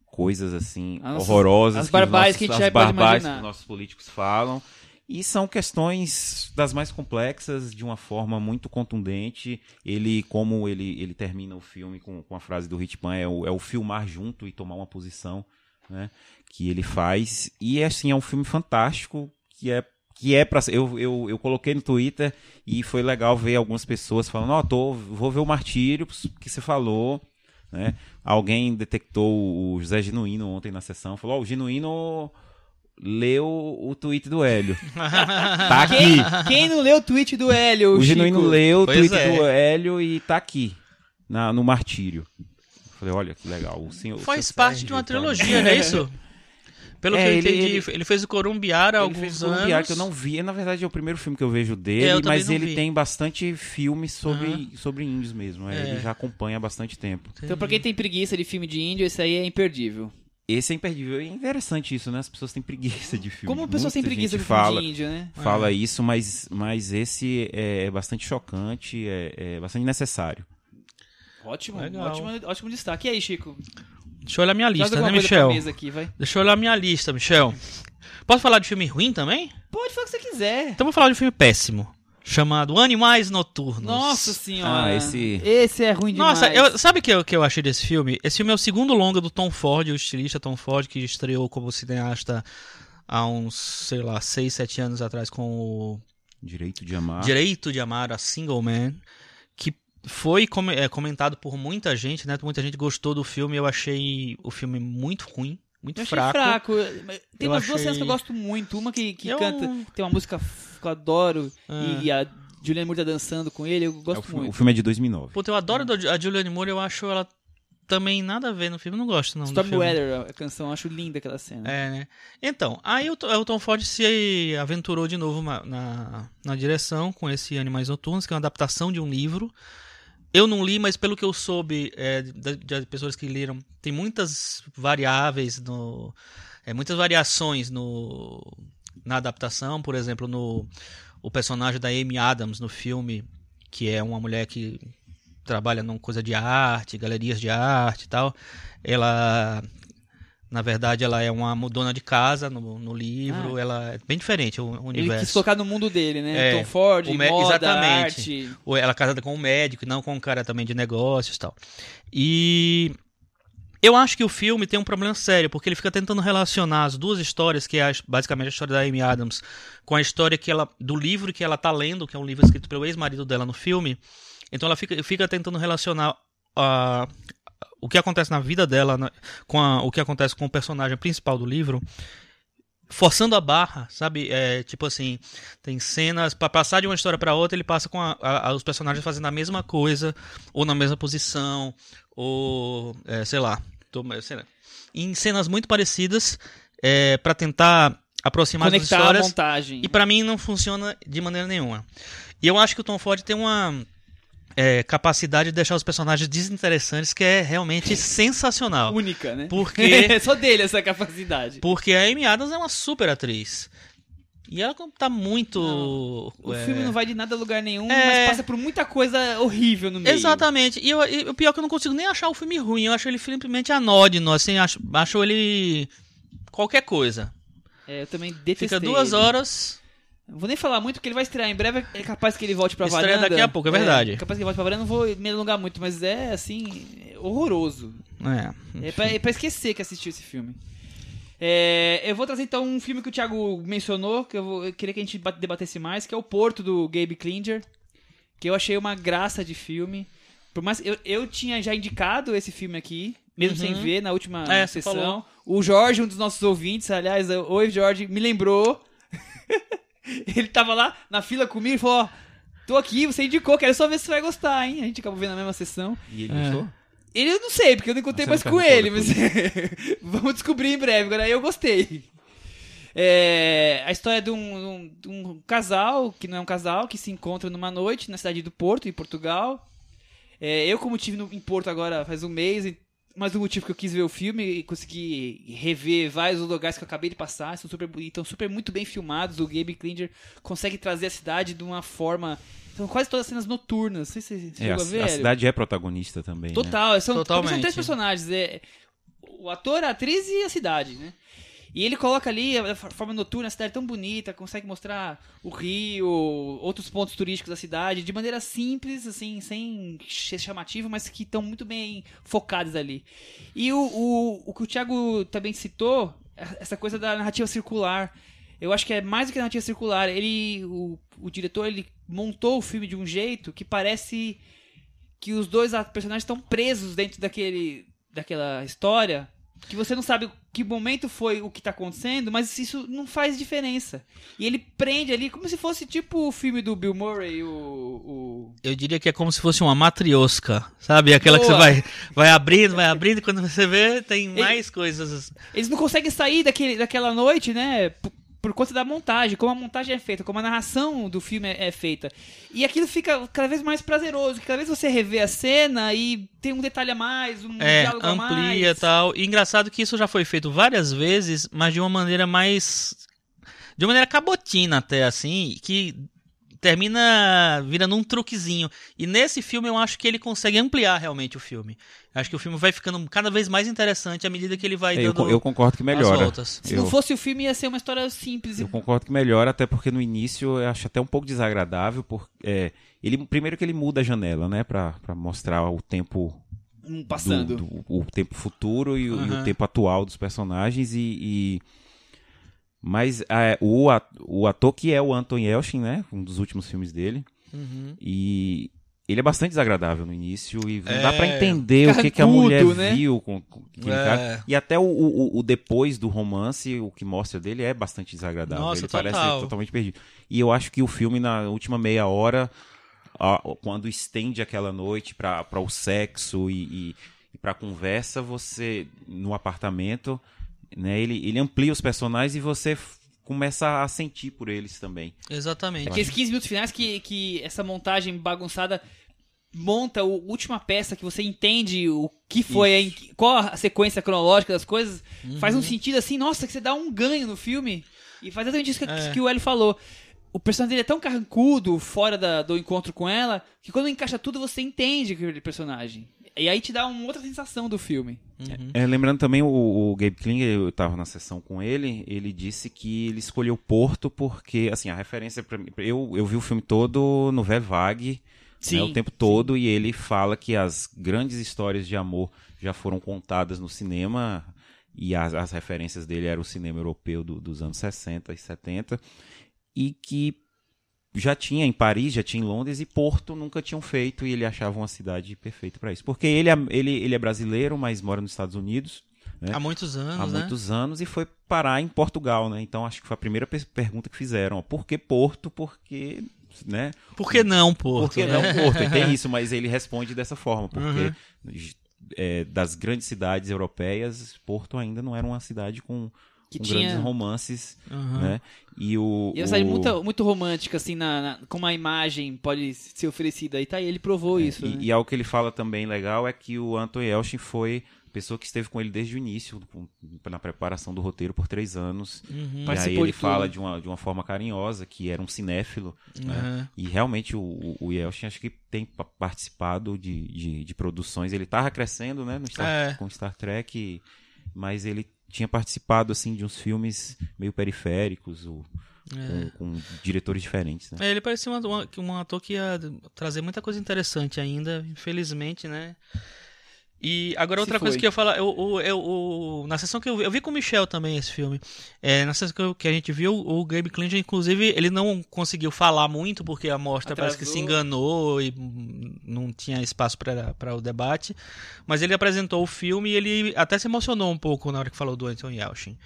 coisas assim horrorosas. as barbáries que a gente as barbáries que os nossos políticos falam. E são questões das mais complexas, de uma forma muito contundente. Ele, como ele, ele termina o filme com, com a frase do Hitman, é o, é o filmar junto e tomar uma posição, né? Que ele faz. E, assim, é um filme fantástico, que é que é para eu, eu, eu coloquei no Twitter e foi legal ver algumas pessoas falando, ó, tô, vou ver o martírio que você falou, né? Alguém detectou o José Genuíno ontem na sessão, falou, ó, o Genuíno leu o tweet do Hélio. tá aqui. Quem, quem não leu o tweet do Hélio, O Chico? Genuíno leu o Pois tweet é. do Hélio e tá aqui, na, no martírio. Falei, olha que legal. O senhor, o Faz senhor parte Sérgio de uma tá- trilogia, não é isso? Pelo É, que eu ele- entendi, ele- ele, fez o Corumbiara há alguns fez anos. um Biar que eu não vi. Na verdade, é o primeiro filme que eu vejo dele, É, eu mas ele vi. tem bastante filmes sobre, Aham. sobre índios mesmo. é, É. Ele já acompanha há bastante tempo. Então, pra quem tem preguiça de filme de índio, esse aí é imperdível. Esse é imperdível. É interessante isso, né? As pessoas têm preguiça de filme. Como pessoas têm Muita preguiça de filme fala, de índio, né? fala isso, mas, mas esse é bastante chocante, é, é bastante necessário. Ótimo, Legal. ótimo, ótimo destaque. E aí, Chico? Deixa eu olhar minha lista, né, Michel? aqui, vai. Deixa eu olhar minha lista, Michel. Posso falar de filme ruim também? Pode falar o que você quiser. Então vou falar de um filme péssimo. Chamado Animais Noturnos. Nossa senhora. Ah, esse- Esse é ruim demais. Nossa, eu- sabe o que, eu- que eu achei desse filme? Esse filme é o segundo longa do Tom Ford, o estilista Tom Ford, que estreou como cineasta há uns, sei lá, 6, 7 anos atrás com o Direito de amar. Direito de Amar, a Single Man, foi é, comentado por muita gente, né? Muita gente gostou do filme, eu achei o filme muito ruim, muito Eu achei fraco. fraco. Tem Eu umas duas achei- cenas que eu gosto muito. Uma que, que Eu- canta, tem uma música que eu adoro Ah. e a Julianne Moore tá dançando com ele, eu É, gosto o, filme, o muito. filme é de 2009. Puta, eu adoro a Julianne Moore, eu acho ela também nada a ver no filme, eu não gosto não do filme. Stormweather, a canção, eu acho linda aquela cena. É, né? Então, aí o, To- o Tom Ford se aventurou de novo ma- na, na direção com esse Animais Noturnos, que é uma adaptação de um livro. Eu não li, mas pelo que eu soube é, de, de pessoas que leram, tem muitas variáveis, no, é, muitas variações no, na adaptação. Por exemplo, no o personagem da Amy Adams no filme, que é uma mulher que trabalha numa coisa de arte, galerias de arte e tal. Ela na verdade, ela é uma dona de casa no, no livro. Ela é bem diferente o, o Ele universo. quis tocar no mundo dele, né? É, Tom Ford, o moda, exatamente. arte. Ela é casada com um médico, e não com um cara também de negócios e tal. E eu acho que o filme tem um problema sério, porque ele fica tentando relacionar as duas histórias, que é basicamente a história da Amy Adams, com a história que ela do livro que ela tá lendo, que é um livro escrito pelo ex-marido dela no filme. Então ela fica, fica tentando relacionar a o que acontece na vida dela na- com a- o que acontece com o personagem principal do livro forçando a barra, sabe? É, tipo assim, tem cenas para passar de uma história para outra, ele passa com a- a- a- os personagens fazendo a mesma coisa ou na mesma posição ou é, sei lá, tô- sei lá, em cenas muito parecidas é, para tentar aproximar as Conectar a histórias montagem. e pra mim não funciona de maneira nenhuma. E eu acho que o Tom Ford tem uma é, capacidade de deixar os personagens desinteressantes que é realmente sensacional. Única, né? Porque É só dele essa capacidade. porque a Amy Adams é uma super atriz. E ela tá muito. O é, filme não vai de nada a lugar nenhum, É. mas passa por muita coisa horrível no meio. Exatamente. E, eu- e o pior é que eu não consigo nem achar o filme ruim. Eu acho ele simplesmente anódino, assim. Acho, acho ele. qualquer coisa. É, eu também detestei. Fica duas ele. horas. Vou nem falar muito, porque ele vai estrear em breve. É capaz que ele volte pra Estreia varanda. daqui a pouco, é verdade. É capaz que ele volte pra varanda. Não vou me alongar muito, mas é, assim, horroroso. É. É pra, é pra esquecer que assistiu esse filme. É, eu vou trazer então um filme que o Thiago mencionou, que eu, vou- eu queria que a gente ba- debatesse mais, que é o Porto do Gabe Klinger, que eu achei uma graça de filme. Por mais eu, eu tinha já indicado esse filme aqui, mesmo Uhum. sem ver na última É, sessão. O Jorge, um dos nossos ouvintes, aliás, oi Jorge, me lembrou. Ele tava lá na fila comigo e falou: ó, tô aqui, você indicou, quero só ver se você vai gostar, hein? A gente acabou vendo na mesma sessão. E ele É. gostou? Ele eu não sei, porque eu não encontrei Ah, mais você com ele, mas vamos descobrir em breve. Agora eu gostei. É, a história de um, um- de um casal, que não é um casal, que se encontra numa noite na cidade do Porto, em Portugal. É, eu, como tive no, em Porto agora faz um mês, mais um motivo que eu quis ver o filme e consegui rever vários lugares que eu acabei de passar, são super bonitos, estão super muito bem filmados. O Gabe Klinger consegue trazer a cidade de uma forma. São quase todas cenas noturnas. Não sei se você É, a, a ver. a cidade é protagonista também. né? Total, são, Totalmente. são três personagens. É, o ator, a atriz e a cidade, né? E ele coloca ali a forma noturna, a cidade tão bonita, consegue mostrar o rio, outros pontos turísticos da cidade, de maneira simples, assim, sem ser chamativo, mas que estão muito bem focados ali. E o, o, o que o Thiago também citou, essa coisa da narrativa circular. Eu acho que é mais do que narrativa circular. Ele, o, o diretor, ele montou o filme de um jeito que parece que os dois personagens estão presos dentro daquele, daquela história, que você não sabe que momento foi o que tá acontecendo, mas isso não faz diferença. E ele prende ali como se fosse tipo o filme do Bill Murray, o. o... Eu diria que é como se fosse uma matriosca, sabe? Aquela que Boa. você vai, vai abrindo, vai abrindo, e quando você vê, tem mais coisas. Eles não conseguem sair daquele, daquela noite, né? Por, conta da montagem, como a montagem é feita, como a narração do filme é, é feita. E aquilo fica cada vez mais prazeroso, que cada vez você revê a cena e tem um detalhe a mais, um É, diálogo a mais. amplia tal. E engraçado que isso já foi feito várias vezes, mas de uma maneira mais. De uma maneira cabotina até, assim, que termina virando um truquezinho. E nesse filme eu acho que ele consegue ampliar realmente o filme. Acho que o filme vai ficando cada vez mais interessante à medida que ele vai É, eu, dando eu concordo que melhora. as voltas. Se Eu- não fosse o filme, ia ser uma história simples. Eu concordo que melhora, até porque no início eu acho até um pouco desagradável, porque é, ele primeiro que ele muda a janela, né, Pra pra mostrar o tempo um do- passando. do- o tempo futuro e, o- e o tempo atual dos personagens e, e- mas é, o, o ator que é o Anton Yelchin, né, um dos últimos filmes dele Uhum. e ele é bastante desagradável no início e não É. dá pra entender o que, que a mulher né? viu com, com aquele É. cara. E até o, o, o depois do romance, o que mostra dele é bastante desagradável. Nossa, ele parece total. totalmente perdido. E eu acho que o filme, na última meia hora, a- quando estende aquela noite pra o sexo e, e, e pra conversa, você, no apartamento, né, ele, ele amplia os personagens e você começa a sentir por eles também. Exatamente. Aqueles 15 minutos finais que, que essa montagem bagunçada monta a última peça que você entende o que foi, qual a sequência cronológica das coisas, faz Uhum. um sentido assim, nossa, que você dá um ganho no filme. E faz exatamente isso que, É. que o Hélio falou. O personagem dele é tão carrancudo fora da- do encontro com ela que quando encaixa tudo você entende aquele personagem. E aí te dá uma outra sensação do filme. Uhum. É, lembrando também o, o Gabe Klinger, eu estava na sessão com ele, ele disse que ele escolheu Porto porque, assim, a referência para mim, eu, eu vi o filme todo no Verwag, né, o tempo todo, e ele fala que as grandes histórias de amor já foram contadas no cinema, e as, as referências dele eram o cinema europeu do- dos anos 60 e 70, e que já tinha em Paris, já tinha em Londres e Porto nunca tinham feito e ele achava uma cidade perfeita para isso. Porque ele é, ele, ele é brasileiro, mas mora nos Estados Unidos né? Há muitos anos, há né? muitos anos e foi parar em Portugal, né? Então acho que foi a primeira pe- pergunta que fizeram. ó, Por que Porto? Porque, né? Por que não, pô? Por que não Porto? E tem isso, mas ele responde dessa forma, porque é, das grandes cidades europeias, Porto ainda não era uma cidade com, Que com tinha- grandes romances, Uhum. né? E o, E é o- muito, muito romântica, assim, na, na- como a imagem pode ser oferecida. E tá aí, ele provou isso. E, né? e algo que ele fala também legal é que o Anton Yelchin foi a pessoa que esteve com ele desde o início, com- na preparação do roteiro por três anos. Uhum. E aí ele de fala de uma, de uma forma carinhosa, que era um cinéfilo. né? Uhum. E realmente o, o, Yelchin acho que tem pa- participado de, de, de produções. Ele tava crescendo, né, no Star, É. com Star Trek, mas ele tinha participado assim de uns filmes meio periféricos, o- É. com, com diretores diferentes, né? É, ele parecia um ator que ia trazer muita coisa interessante ainda, infelizmente, né? E agora outra coisa que eu ia falar, eu, eu, na sessão que eu vi, eu vi com o Michel também esse filme. É, na sessão que, eu- que a gente viu, o Gabe Klinger, inclusive, ele não conseguiu falar muito porque a mostra parece que se Atrasou. enganou e não tinha espaço para o debate. Mas ele apresentou o filme e ele até se emocionou um pouco na hora que falou do Anton Yelchin.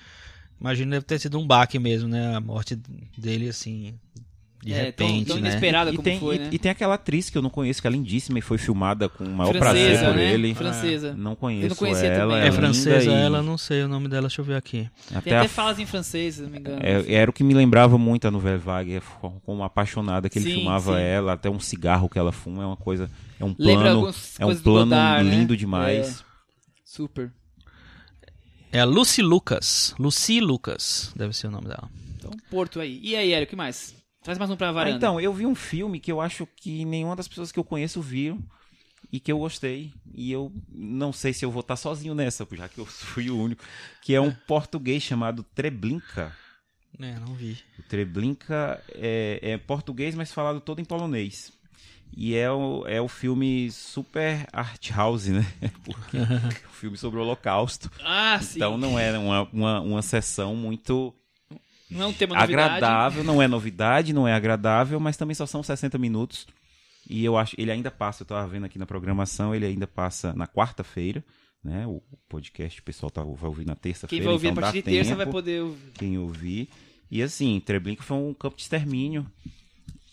Imagino deve ter sido um baque mesmo, né? A morte dele, assim, de É, tão- repente, tão né? inesperada E como tem, foi, e, né? e tem aquela atriz que eu não conheço, que é lindíssima e foi filmada com o maior Francesa, prazer por né? ele. Francesa. Não Eu conheço não conhecia ela. também. é É francesa e ela, não sei o nome dela, deixa eu ver aqui. Tem Até até a- falas em francês, se não me engano. é- era o que me lembrava muito a novela Vague, como apaixonada que ele Sim, filmava sim. ela, até um cigarro que ela fuma é uma coisa, é um plano, é um plano Godard, né? lindo demais. Super. É a Lucy Lucas. Lucy Lucas, deve ser o nome dela. Então, Porto aí. E aí, Hélio, o que mais? Traz mais um pra Ah, varanda. então, eu vi um filme que eu acho que nenhuma das pessoas que eu conheço viram e que eu gostei. E eu não sei se eu vou estar sozinho nessa, já que eu fui o único. Que é um português chamado Treblinka. É, não vi. O Treblinka é, é português, mas falado todo em polonês. E é o, é o filme super art house, né? Porque é um filme sobre o holocausto. Ah, sim. Então não é uma, uma, uma sessão muito Não é um tema novidade. agradável, não é novidade, não é agradável, mas também só são 60 minutos. E eu acho, ele ainda passa, eu tava vendo aqui na programação, ele ainda passa na quarta-feira, né? O podcast o pessoal tá, vai ouvir na Quem terça-feira, vai ouvir então a partir de terça vai poder ouvir. quem ouvir. E assim, Treblinka foi um campo de extermínio.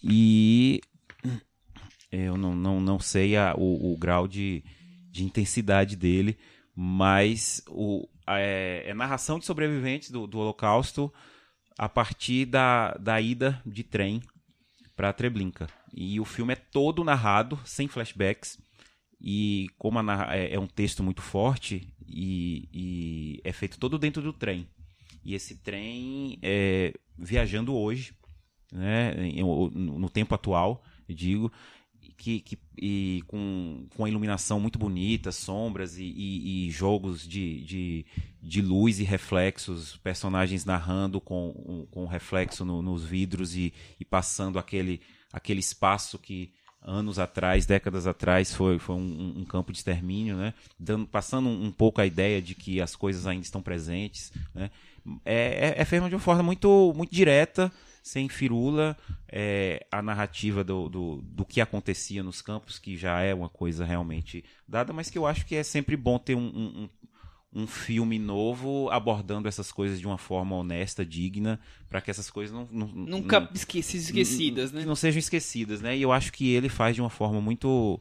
E eu não, não, não sei a- o, o grau de, de intensidade dele, mas o, é, é narração de sobreviventes do, do Holocausto a partir da, da ida de trem para Treblinka. E o filme é todo narrado, sem flashbacks. E como é, é um texto muito forte, e, e é feito todo dentro do trem. E esse trem é viajando hoje. né, no tempo atual, digo, que, que e com, com a iluminação muito bonita, sombras e, e, e jogos de, de, de, luz e reflexos, personagens narrando com, com reflexo no, nos vidros e, e passando aquele, aquele espaço que anos atrás, décadas atrás, foi, foi um, um campo de extermínio, né? Dando, passando um, pouco a ideia de que as coisas ainda estão presentes. Né? É, é, é feito de uma forma muito, muito direta, sem firula, é, a narrativa do, do, do, que acontecia nos campos, que já é uma coisa realmente dada, mas que eu acho que é sempre bom ter um, um, um filme novo abordando essas coisas de uma forma honesta, digna, para que essas coisas não, não nunca não, esqueci, esquecidas, né? Não sejam esquecidas, né? E eu acho que ele faz de uma forma muito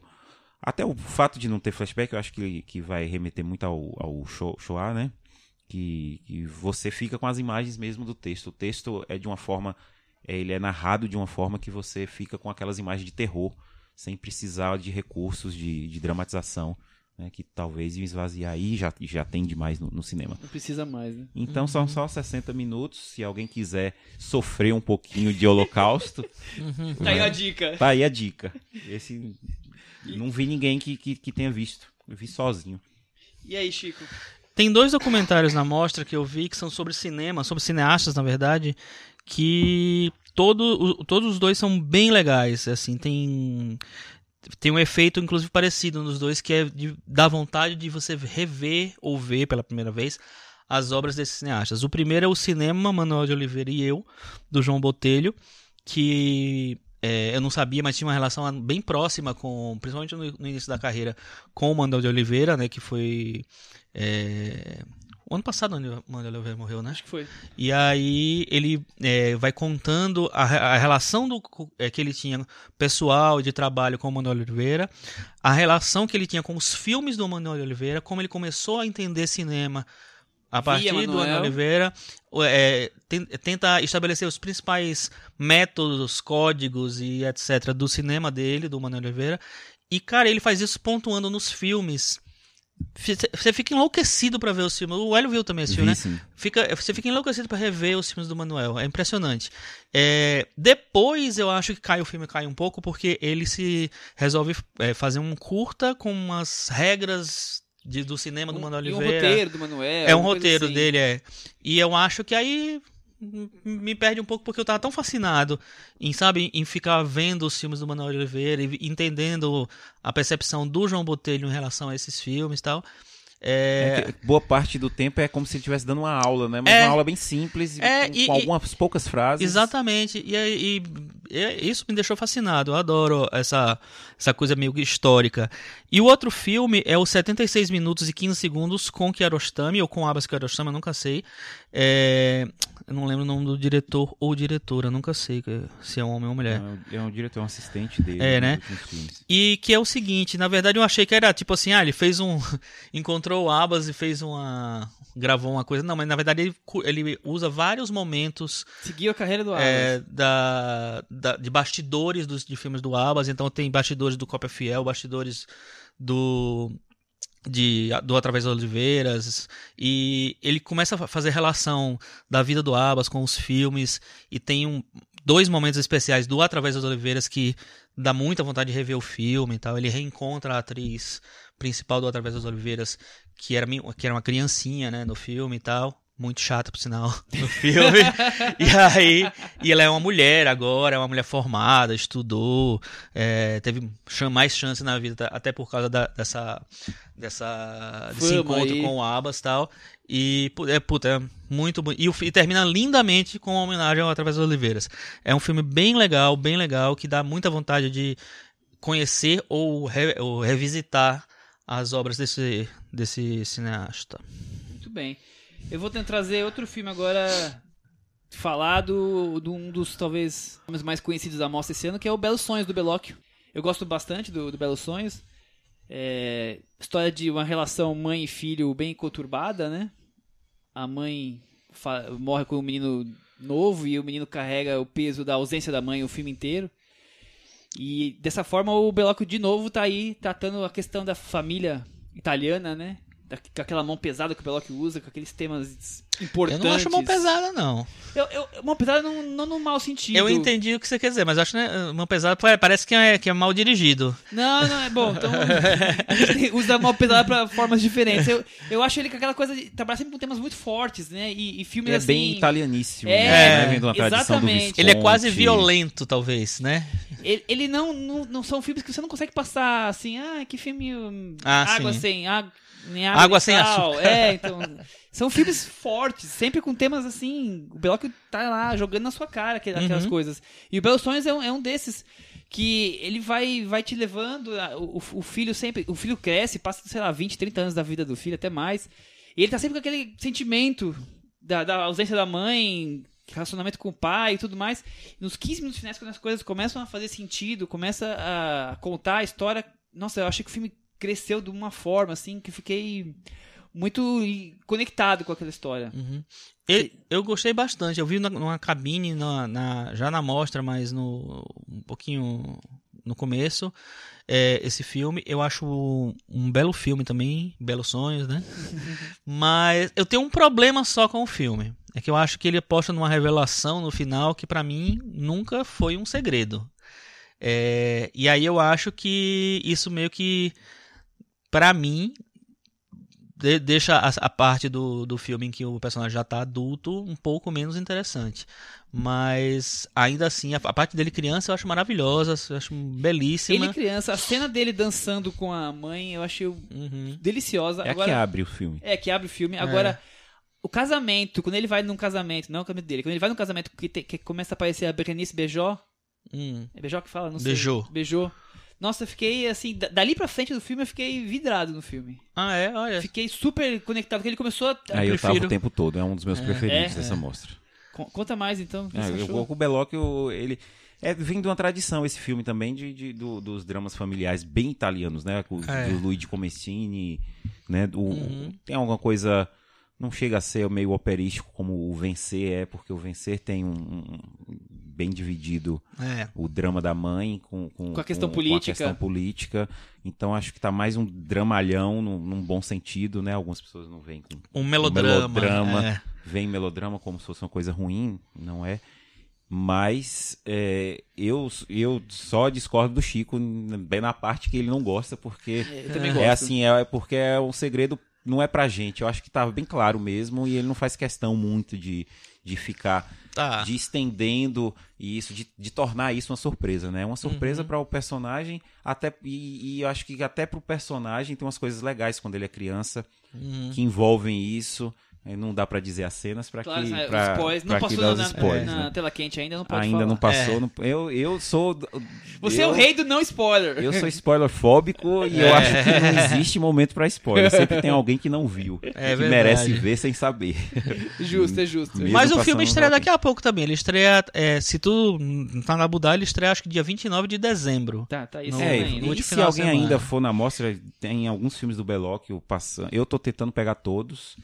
até o fato de não ter flashback, eu acho que, que vai remeter muito ao, ao Shoah, né? que, que você fica com as imagens mesmo do texto. O texto é de uma forma, ele é narrado de uma forma que você fica com aquelas imagens de terror, sem precisar de recursos de, de dramatização. Né, que talvez esvaziar aí já, já tem demais no, no cinema. Não precisa mais, né? Então uhum. são só 60 minutos. Se alguém quiser sofrer um pouquinho de holocausto. uhum. Tá aí a dica. Tá aí a dica. Esse. Não vi ninguém que, que, que tenha visto. Eu vi sozinho. E aí, Chico? Tem dois documentários na mostra que eu vi que são sobre cinema, sobre cineastas, na verdade, que todo, todos os dois são bem legais. Assim, tem tem um efeito inclusive parecido nos dois que é de, da vontade de você rever ou ver pela primeira vez as obras desses cineastas. O primeiro é o Cinema Manuel de Oliveira e eu do João Botelho, que é, eu não sabia, mas tinha uma relação bem próxima com, principalmente no, no início da carreira, com o Manuel de Oliveira, né, que foi é... O ano passado o Manuel Oliveira morreu, né? Acho que foi. E aí ele é, vai contando a, a relação do, é, que ele tinha pessoal de trabalho com o Manuel Oliveira, a relação que ele tinha com os filmes do Manuel Oliveira, como ele começou a entender cinema a partir do Manuel Oliveira, é, tenta estabelecer os principais métodos, códigos e etc. do cinema dele, do Manuel Oliveira. E, cara, ele faz isso pontuando nos filmes você fica enlouquecido para ver os filmes. O Hélio viu também esse filme, né? Fica, você fica enlouquecido para rever os filmes do Manuel. É impressionante. É, depois eu acho que cai o filme cai um pouco porque ele se resolve é, fazer um curta com umas regras de, do cinema um, do Manuel Oliveira. um roteiro do Manuel. É um roteiro assim. dele, é. E eu acho que aí me perde um pouco porque eu tava tão fascinado em, sabe, em ficar vendo os filmes do Manuel Oliveira e entendendo a percepção do João Botelho em relação a esses filmes e tal. É... É boa parte do tempo é como se ele estivesse dando uma aula, né? Mas é... uma aula bem simples, é, com, e, com, algumas poucas frases. Exatamente. E, e, e, isso me deixou fascinado. Eu adoro essa, essa coisa meio histórica. E o outro filme é o 76 minutos e 15 segundos com Kiarostami, ou com Abbas Kiarostami, eu nunca sei. É, eu não lembro o nome do diretor ou diretora, nunca sei se é um homem ou mulher. É, é um diretor, um assistente dele. É, né? E que é o seguinte, na verdade eu achei que era tipo assim, ah, ele fez um. encontrou o Abas e fez uma. gravou uma coisa. Não, mas na verdade ele, ele usa vários momentos. Seguiu a carreira do Abas. É, da, da, de bastidores dos, de filmes do Abas. Então tem bastidores do Cópia Fiel, bastidores do de, do Através das Oliveiras e ele começa a fazer relação da vida do Abbas com os filmes e tem um, dois momentos especiais do Através das Oliveiras que dá muita vontade de rever o filme e tal. Ele reencontra a atriz principal do Através das Oliveiras que era, que era uma criancinha né, no filme e tal muito chata, por sinal, no filme. e aí, e ela é uma mulher agora, é uma mulher formada, estudou, é, teve mais chance na vida, até por causa da, dessa, dessa desse encontro aí. com o Abbas e tal. E, é, puta, é muito bonito. E, e, termina lindamente com uma homenagem ao Através das Oliveiras. É um filme bem legal, bem legal, que dá muita vontade de conhecer ou, re, ou revisitar as obras desse, desse cineasta. Muito bem. Eu vou tentar trazer outro filme agora falar do, de um dos talvez mais conhecidos da mostra esse ano, que é o Belos Sonhos do Belóquio. Eu gosto bastante do, do Belos Sonhos. É, história de uma relação mãe e filho bem conturbada, né? A mãe morre com um menino novo e o menino carrega o peso da ausência da mãe o filme inteiro. E dessa forma o Belóquio de novo tá aí tratando a questão da família italiana, né? Com aquela mão pesada que o Belloc usa, com aqueles temas importantes. Eu não acho mão pesada, não. Eu, eu, uma pesada não, não no mau sentido. Eu entendi o que você quer dizer, mas eu acho que né, uma pesada parece que é, que é mal dirigido. Não, não, é bom. Então, a gente usa mal pesada pra formas diferentes. Eu, eu acho ele com aquela coisa de trabalhar sempre com temas muito fortes, né? E, e filmes é assim. bem italianíssimo, É, né? Vem de uma tradição do exatamente. Ele é quase violento, talvez, né? Ele, ele não, não, não são filmes que você não consegue passar assim, ah, que filme. hum, Ah, água sim. sem água. Água, sem açúcar. É, então. São filmes fortes, sempre com temas assim. O Belocchio tá lá jogando na sua cara aquel- aquelas Uhum. coisas. E o Belos Sonhos é um, é um desses. Que ele vai, vai te levando. O, o filho sempre. O filho cresce, passa, sei lá, 20, 30 anos da vida do filho, até mais. E ele tá sempre com aquele sentimento da, da ausência da mãe, relacionamento com o pai e tudo mais. Nos 15 minutos finais, quando as coisas começam a fazer sentido, começa a contar a história. Nossa, eu achei que o filme cresceu de uma forma, assim, que fiquei muito conectado com aquela história. Uhum. Eu, eu gostei bastante. Eu vi na- numa cabine na, na- já na mostra, mas no, um pouquinho no começo. é, esse filme. Eu acho um belo filme também. Belos sonhos, né? mas eu tenho um problema só com o filme. É que eu acho que ele aposta numa revelação no final que pra mim nunca foi um segredo. É, e aí eu acho que isso meio que, pra mim, de- deixa a, a parte do, do filme em que o personagem já tá adulto um pouco menos interessante. Mas ainda assim, a, a parte dele criança eu acho maravilhosa, eu acho belíssima. Ele criança, a cena dele dançando com a mãe, eu achei Uhum. deliciosa. É Agora, que abre o filme. É, que abre o filme. Agora, o casamento, quando ele vai num casamento, não é o casamento dele, quando ele vai num casamento que, te- que começa a aparecer a Berenice Beijó, Hum. é Beijó que fala? Não sei. Beijô. Nossa, eu fiquei assim, da- dali pra frente do filme eu fiquei vidrado no filme. Ah, é? Olha. Fiquei super conectado, porque ele começou a... Aí eu tava prefiro- o tempo todo, é um dos meus preferidos É? dessa mostra. Con- Conta mais então. o É, eu achou? vou com o Belocchio, ele é vem de uma tradição esse filme também de, de- do- dos dramas familiares bem italianos, né? Com- É. Do Luigi Comessini, né? Do, Uhum. Tem alguma coisa não chega a ser meio operístico como o Vencer é, porque o Vencer tem um, um- bem dividido É. o drama da mãe com, com, Com a questão com política. a questão política. Então acho que tá mais um dramalhão num, num bom sentido, né? Algumas pessoas não veem com Um melodrama. melodrama. é. vem melodrama como se fosse uma coisa ruim, não é? Mas é, eu, eu só discordo do Chico bem na parte que ele não gosta, porque é gosto. assim, é porque é um segredo, não é pra gente. Eu acho que tava bem claro mesmo, e ele não faz questão muito de, de ficar Tá. de estendendo isso, de, de tornar isso uma surpresa, né? Uma Uhum. surpresa para o personagem, até e, e eu acho que até pro personagem tem umas coisas legais quando ele é criança Uhum. que envolvem isso. Não dá pra dizer as cenas para Claro, que é, pra, spoilers, pra não que passou na, spoilers, na né? tela quente ainda, não pode Ainda falar. não passou. É. não- eu, eu sou. Você eu, é o rei do não spoiler. Eu sou spoiler fóbico e eu acho que não existe momento pra spoiler. Sempre tem alguém que não viu. É que verdade. merece ver sem saber. Justo, é justo. Mesmo Mas o filme no estreia daqui a pouco também. Ele estreia, é, se tu não tá na Budá, ele estreia acho que dia 29 de dezembro. Tá, tá isso No- É, último e se alguém semana. ainda for na mostra, tem alguns filmes do Belocchio passando. Eu tô tentando pegar todos.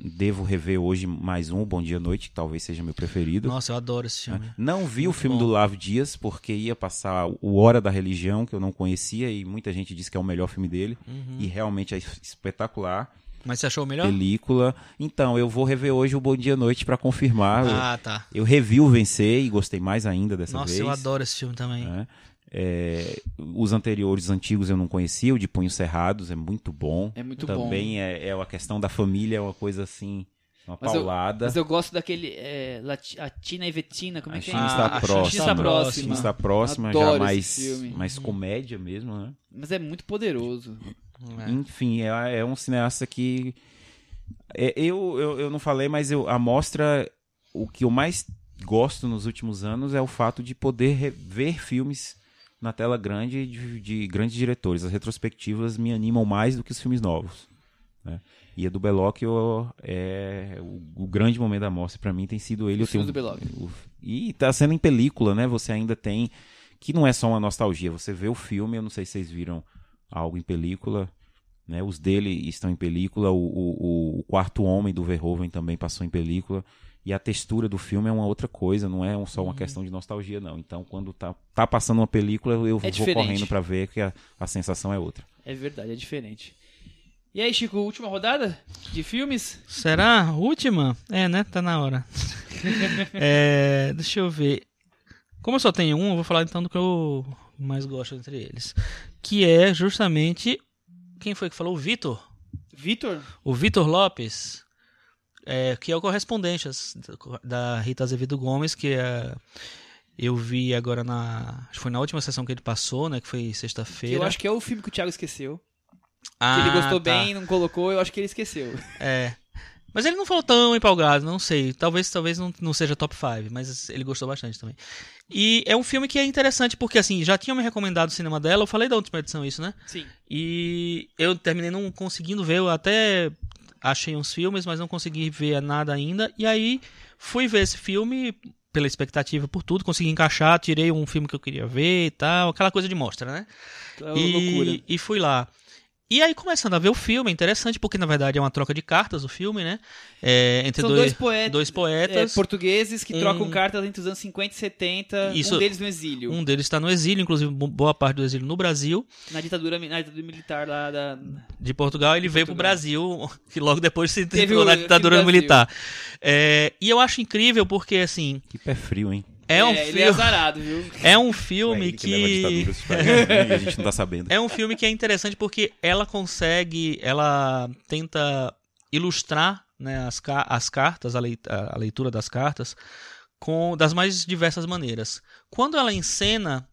Devo rever hoje mais um, Bom Dia Noite, que talvez seja meu preferido. Nossa, eu adoro esse filme. Não vi o filme bom. do Lavo Dias, porque ia passar o Hora da Religião, que eu não conhecia, e muita gente disse que é o melhor filme dele. Uhum. E realmente é espetacular. Mas você achou o melhor? Película. Então, eu vou rever hoje o Bom Dia Noite pra confirmar. Ah, tá. Eu revi o Vencer e gostei mais ainda dessa Nossa, vez. eu adoro esse filme também. né? É, os anteriores antigos eu não conhecia, o de Punhos Cerrados é muito bom. É muito bom. Também é, é a questão da família, é uma coisa assim, uma Mas eu- paulada. Mas eu gosto daquele. É, Lati- a Tina e Vetina, como é A que é? está Ah, a próxima. China está próxima. China está próxima, Adoro já mais, mais comédia mesmo, né? Mas é muito poderoso. É. Enfim, é, é um cineasta que. é, eu, eu, eu não falei, mas eu, a mostra. O que eu mais gosto nos últimos anos é o fato de poder ver filmes na tela grande de, de grandes diretores. As retrospectivas me animam mais do que os filmes novos. né? E a do Belocchio é o, o grande momento da mostra para mim tem sido ele. Tenho- filmes do Bellocchio. o- e tá sendo em película, né? Você ainda tem que não é só uma nostalgia. Você vê o filme, eu não sei se vocês viram algo em película, né? Os dele estão em película. O, o, o Quarto Homem do Verhoeven também passou em película. E a textura do filme é uma outra coisa, não é um- só uma questão de nostalgia, não. Então, quando tá, tá passando uma película, eu vou diferente. correndo pra ver que a, a sensação é outra. É verdade, é diferente. E aí, Chico, última rodada de filmes? Será? Última? É, né? Tá na hora. é, deixa eu ver. Como eu só tenho um, eu vou falar então do que eu mais gosto entre eles. Que é justamente. Quem foi que falou? O Vitor. Vitor? O Vitor Lopes. É, que é o correspondente da Rita Azevedo Gomes, que é, eu vi agora na. Acho que foi na última sessão que ele passou, né? Que foi sexta-feira. Eu acho que é o filme que o Thiago esqueceu. Ah, que ele gostou tá. bem, não colocou, eu acho que ele esqueceu. É. Mas ele não falou tão empolgado, não sei. Talvez talvez não, não seja top 5, mas ele gostou bastante também. E é um filme que é interessante porque, assim, já tinham me recomendado o cinema dela, eu falei da última edição isso, né? Sim. E eu terminei não conseguindo ver, eu até achei uns filmes, mas não consegui ver nada ainda. E aí fui ver esse filme pela expectativa, por tudo, consegui encaixar, tirei um filme que eu queria ver e tal, aquela coisa de mostra, né? É uma loucura. E, e fui lá. E aí, começando a ver o filme, é interessante, porque na verdade é uma troca de cartas o filme, né? É, entre São dois, dois poetas, dois poetas. É, portugueses que Um- trocam cartas entre os anos 50 e 70, Isso- um deles no exílio, Um deles está no exílio, inclusive bo- boa parte do exílio no Brasil. na, ditadura, na ditadura militar lá da... De Portugal, ele veio para o. Brasil, que logo depois se Teve na ditadura militar. É, e eu acho incrível porque, assim, Que pé frio, hein? É, um ele é filme, azarado, viu? é um É filme ele que, que... a gente não tá sabendo. É um filme que é interessante porque ela consegue, ela tenta ilustrar né, as, ca- as cartas, a, leit- a leitura das cartas, com das mais diversas maneiras. Quando ela encena,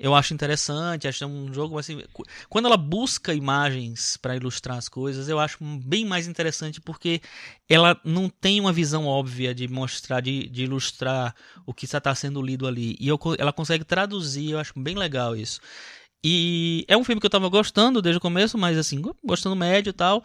eu acho interessante, acho um jogo assim. Quando ela busca imagens para ilustrar as coisas, eu acho bem mais interessante porque ela não tem uma visão óbvia de mostrar, de, de ilustrar o que está sendo lido ali. E eu ela consegue traduzir, eu acho bem legal isso. E é um filme que eu tava gostando desde o começo, mas assim, gostando médio e tal.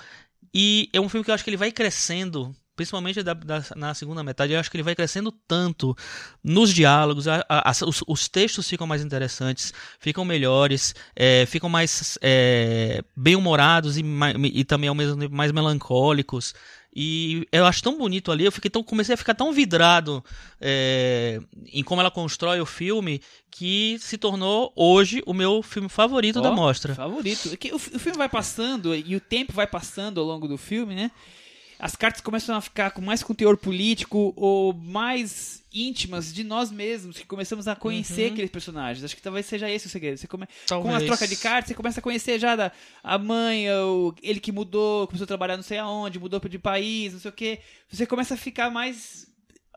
E é um filme que eu acho que ele vai crescendo, principalmente da- da- na segunda metade, eu acho que ele vai crescendo tanto nos diálogos, a- a- as- os, os textos ficam mais interessantes, ficam melhores, é, ficam mais é, bem-humorados e, e também ao mesmo tempo mais melancólicos. E eu acho tão bonito ali, eu fiquei tão, comecei a ficar tão vidrado é, em como ela constrói o filme que se tornou hoje o meu filme favorito da Ó, mostra. Favorito. É o, o filme vai passando e o tempo vai passando ao longo do filme, né? As cartas começam a ficar com mais com teor político ou mais íntimas de nós mesmos, que começamos a conhecer aqueles personagens. Acho que talvez seja esse o segredo. Você come... Com a troca de cartas, você começa a conhecer já da, a mãe, o, ele que mudou, começou a trabalhar não sei aonde, mudou de país, não sei o quê. Você começa a ficar mais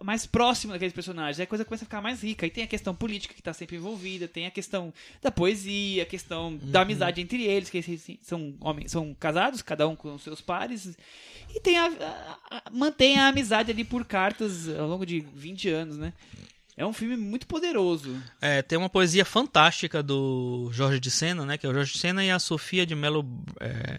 mais próximo daqueles personagens, aí a coisa começa a ficar mais rica. E tem a questão política que está sempre envolvida, tem a questão da poesia, a questão da amizade entre eles, que eles são homens, são casados, cada um com seus pares. E tem a, a- a- mantém a amizade ali por cartas ao longo de 20 anos, né? É um filme muito poderoso. É, tem uma poesia fantástica do Jorge de Sena, né? Que é o Jorge de Sena e a Sofia de Mello. é,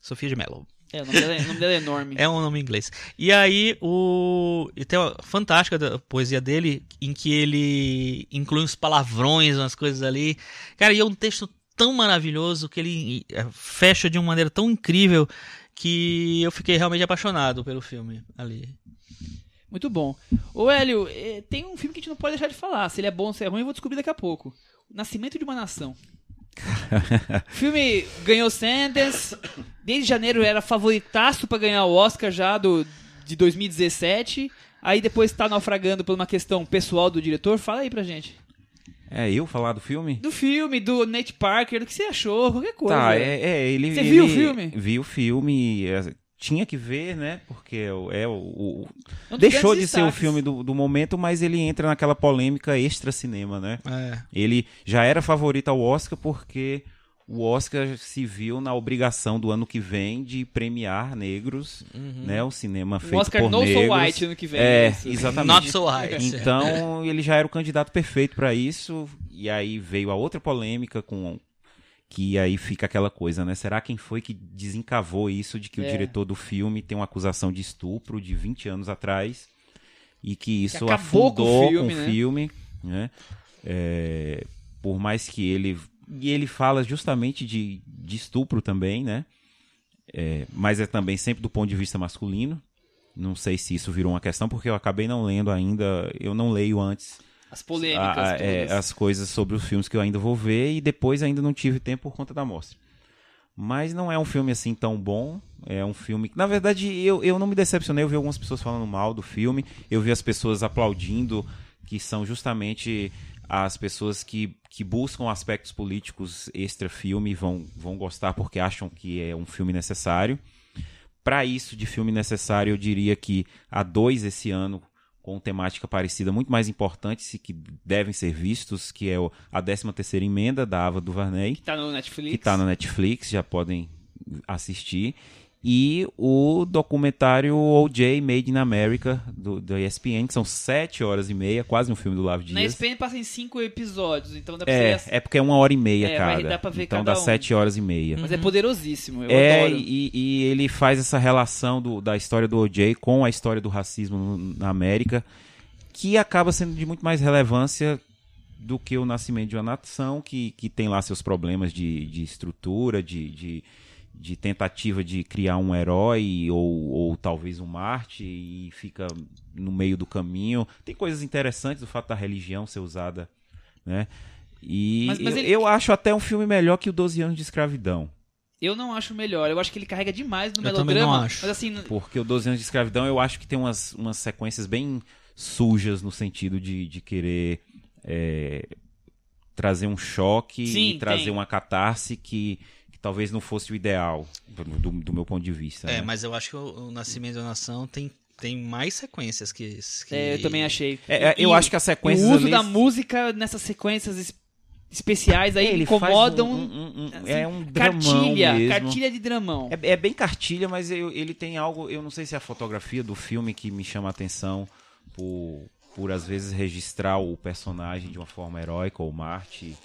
Sofia de Mello. É, o nome dela, é- o nome dela é enorme. É um nome em inglês. E aí, o. E tem uma fantástica da poesia dele, em que ele inclui uns palavrões, umas coisas ali. Cara, e é um texto tão maravilhoso que ele é, fecha de uma maneira tão incrível que eu fiquei realmente apaixonado pelo filme ali. Muito bom. Ô, Hélio, eh, tem um filme que a gente não pode deixar de falar. Se ele é bom ou se é ruim, eu vou descobrir daqui a pouco. Nascimento de uma Nação. O filme ganhou Sanders. Desde janeiro era favoritaço pra ganhar o Oscar já do, de 2017. Aí depois tá naufragando por uma questão pessoal do diretor. Fala aí pra gente. É eu falar do filme? Do filme, do Nate Parker, do que você achou, qualquer coisa. Tá, é, é, ele. Você ele- viu o filme? Vi o filme. Tinha que ver, né? Porque é o- é o. Um deixou de ser o destaques. filme do, do momento, mas ele entra naquela polêmica extra cinema, né? É. Ele já era favorito ao Oscar porque o Oscar se viu na obrigação do ano que vem de premiar negros, né? O cinema feito O Oscar por No So negros. White ano que vem. É, isso. exatamente. Not so high. Então, ele já era o candidato perfeito para isso. E aí veio a outra polêmica com que aí fica aquela coisa, né? Será quem foi que desencavou isso de que É. o diretor do filme tem uma acusação de estupro de 20 anos atrás e que isso acabou com o afundou filme, né? filme, né? É, por mais que ele e ele fala justamente de, de estupro também, né? É, mas é também sempre do ponto de vista masculino. Não sei se isso virou uma questão, porque eu acabei não lendo ainda. Eu não leio antes As polêmicas. a- a- é, todas. as coisas sobre os filmes que eu ainda vou ver e depois ainda não tive tempo por conta da mostra. Mas não é um filme assim tão bom. É um filme que, na verdade, eu, eu não me decepcionei. Eu vi algumas pessoas falando mal do filme. Eu vi as pessoas aplaudindo, que são justamente as pessoas que, que buscam aspectos políticos extra-filme vão, vão gostar porque acham que é um filme necessário. Para isso de filme necessário, eu diria que há dois esse ano com temática parecida, muito mais importantes e que devem ser vistos, que é a 13 terceira emenda da Ava DuVernay. Que tá no Netflix. Que tá no Netflix, já podem assistir e o documentário OJ Made in America do, do ESPN, que são sete horas e meia, quase um filme do Lavo Dias. Na ESPN passa em cinco episódios, então dá pra é, ser... é porque é uma hora e meia é, cada. Dá pra ver então cada dá um. sete horas e meia. Mas é poderosíssimo, eu é, adoro. E, e ele faz essa relação do, da história do OJ com a história do racismo na América, que acaba sendo de muito mais relevância do que o nascimento de uma nação, que, que tem lá seus problemas de, de estrutura, de, de de tentativa de criar um herói ou, ou talvez um Marte e fica no meio do caminho. Tem coisas interessantes do fato da religião ser usada, né? E Mas- mas eu, ele- eu acho até um filme melhor que o 12 anos de escravidão. Eu não acho melhor, eu acho que ele carrega demais no Eu também melodrama. não acho. Mas assim, Porque o 12 anos de escravidão eu acho que tem umas, umas sequências bem sujas no sentido de, de querer é, trazer um choque Sim, e trazer tem. uma catarse que talvez não fosse o ideal, do, do meu ponto de vista. É, né? mas eu acho que o, o Nascimento da Nação tem, tem mais sequências que. que... é, eu também achei. É, é, eu E acho que as sequências O uso ali- da música nessas sequências es- especiais aí É, ele incomodam. um- um- um- assim, é um dramão cartilha, mesmo. cartilha de dramão. É, é bem cartilha, mas eu- ele tem algo. Eu não sei se é a fotografia do filme que me chama a atenção por, por às vezes registrar o personagem de uma forma heróica ou Marte.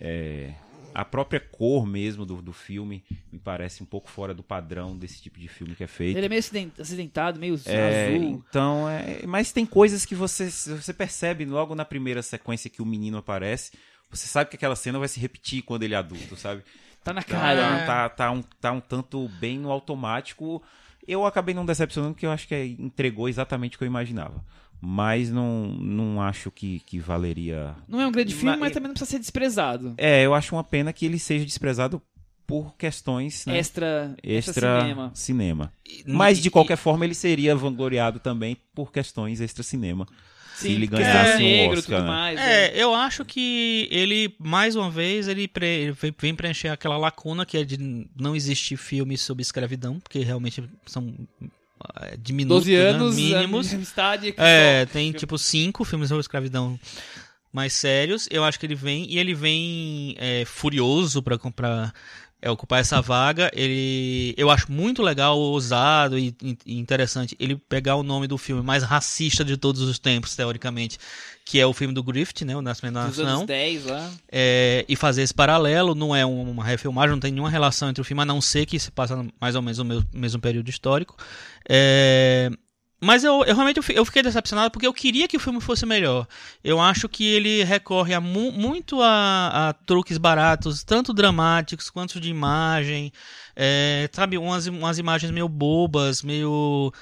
É, a própria cor mesmo do, do filme me parece um pouco fora do padrão desse tipo de filme que é feito. Ele é meio aciden- acidentado, meio É, azul. então, é, mas tem coisas que você, você percebe logo na primeira sequência que o menino aparece. Você sabe que aquela cena vai se repetir quando ele é adulto, sabe? Tá na Tá, cara. É. né? tá, tá, um, tá um tanto bem no automático. Eu acabei não decepcionando porque eu acho que é- entregou exatamente o que eu imaginava. Mas não, não acho que, que valeria. Não é um grande filme, Na- mas também não precisa ser desprezado. É, eu acho uma pena que ele seja desprezado por questões né, Extra, extra, extra cinema. cinema. E- Mas de e- qualquer forma ele seria vangloriado também por questões extra cinema. Sim, se ele ganhasse é um negro, Oscar, tudo né? mais. né? É, eu acho que ele, mais uma vez, ele pre- vem- vem preencher aquela lacuna que é de não existir filmes sobre escravidão, porque realmente são é, diminutos, 12 anos, né, mínimos. amistade. É, tem tipo cinco filmes sobre escravidão mais sérios. Eu acho que ele vem e ele vem é, furioso pra comprar é, ocupar essa vaga. Ele, eu acho muito legal, ousado e, e interessante ele pegar o nome do filme mais racista de todos os tempos, teoricamente, que é o filme do Griffith, né, o Nascimento da dos Nação anos 10 lá. é, e fazer esse paralelo. Não é um- uma refilmagem, não tem nenhuma relação entre o filme, a não ser que se passa mais ou menos no mesmo, mesmo período histórico. É, mas eu, eu realmente eu fi- eu fiquei decepcionado porque eu queria que o filme fosse melhor. Eu acho que ele recorre a mu- muito a, a truques baratos, tanto dramáticos quanto de imagem. É, sabe, umas, umas imagens meio bobas, meio.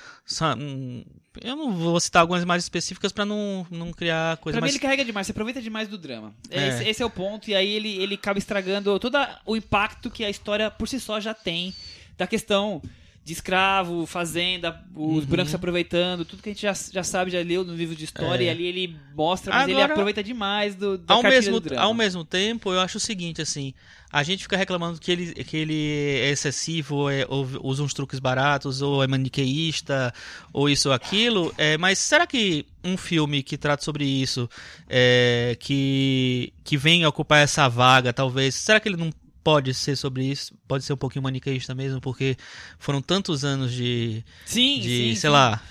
hum, Eu não vou citar algumas imagens específicas para não, não criar coisa Pra mim mais. ele carrega demais, você aproveita demais do drama. É. Esse, esse é o ponto, e aí ele, ele acaba estragando todo o impacto que a história por si só já tem da questão de escravo, fazenda, os Uhum. brancos se aproveitando, tudo que a gente já, já sabe, já leu no livro de história, É. e ali ele mostra, mas ele Agora, aproveita demais do, da ao mesmo, do ao mesmo tempo, eu acho o seguinte, assim, a gente fica reclamando que ele, que ele é excessivo, ou, é- ou usa uns truques baratos, ou é maniqueísta, ou isso ou aquilo, é, mas será que um filme que trata sobre isso, é, que, que vem ocupar essa vaga, talvez, será que ele não pode ser sobre isso? Pode ser um pouquinho maniqueísta mesmo, porque foram tantos anos de, Sim, de sim, sei sim. lá,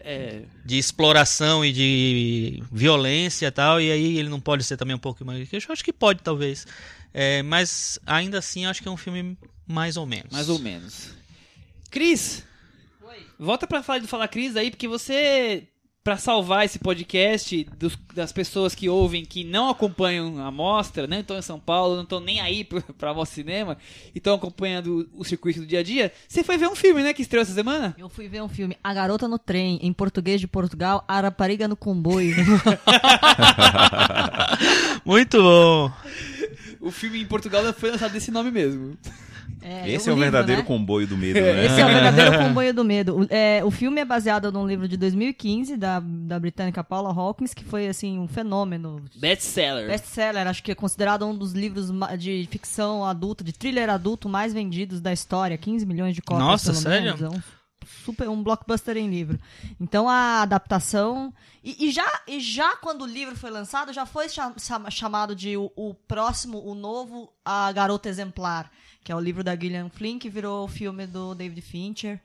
É, de exploração e de violência e tal, e aí ele não pode ser também um pouco. Eu acho que pode, talvez. É, mas ainda assim, acho que é um filme mais ou menos. mais ou menos. Cris, volta pra falar do Fala Cris aí, porque você, pra salvar esse podcast dos- das pessoas que ouvem, que não acompanham a mostra, não estão em São Paulo, não estão nem aí pra Mostra Cinema, e estão acompanhando o, o circuito do dia a dia, você foi ver um filme, né, que estreou essa semana? Eu fui ver um filme, A Garota no Trem, em português de Portugal, A Rapariga no Comboio. Muito bom! O filme em Portugal foi lançado desse nome mesmo. É, Esse é o livro, verdadeiro né? comboio do medo, né? Esse é o verdadeiro comboio do medo. O, é, o filme é baseado num livro de 2015 da, da britânica Paula Hawkins, que foi assim um fenômeno. Best-seller. Best-seller, acho que é considerado um dos livros de ficção adulta, de thriller adulto mais vendidos da história, 15 milhões de cópias. Nossa, pelo sério? menos. É um super um blockbuster em livro. Então a adaptação e, e já e já quando o livro foi lançado já foi cha- chama- chamado de o, o próximo, o novo a Garota Exemplar, que é o livro da Gillian Flynn que virou o filme do David Fincher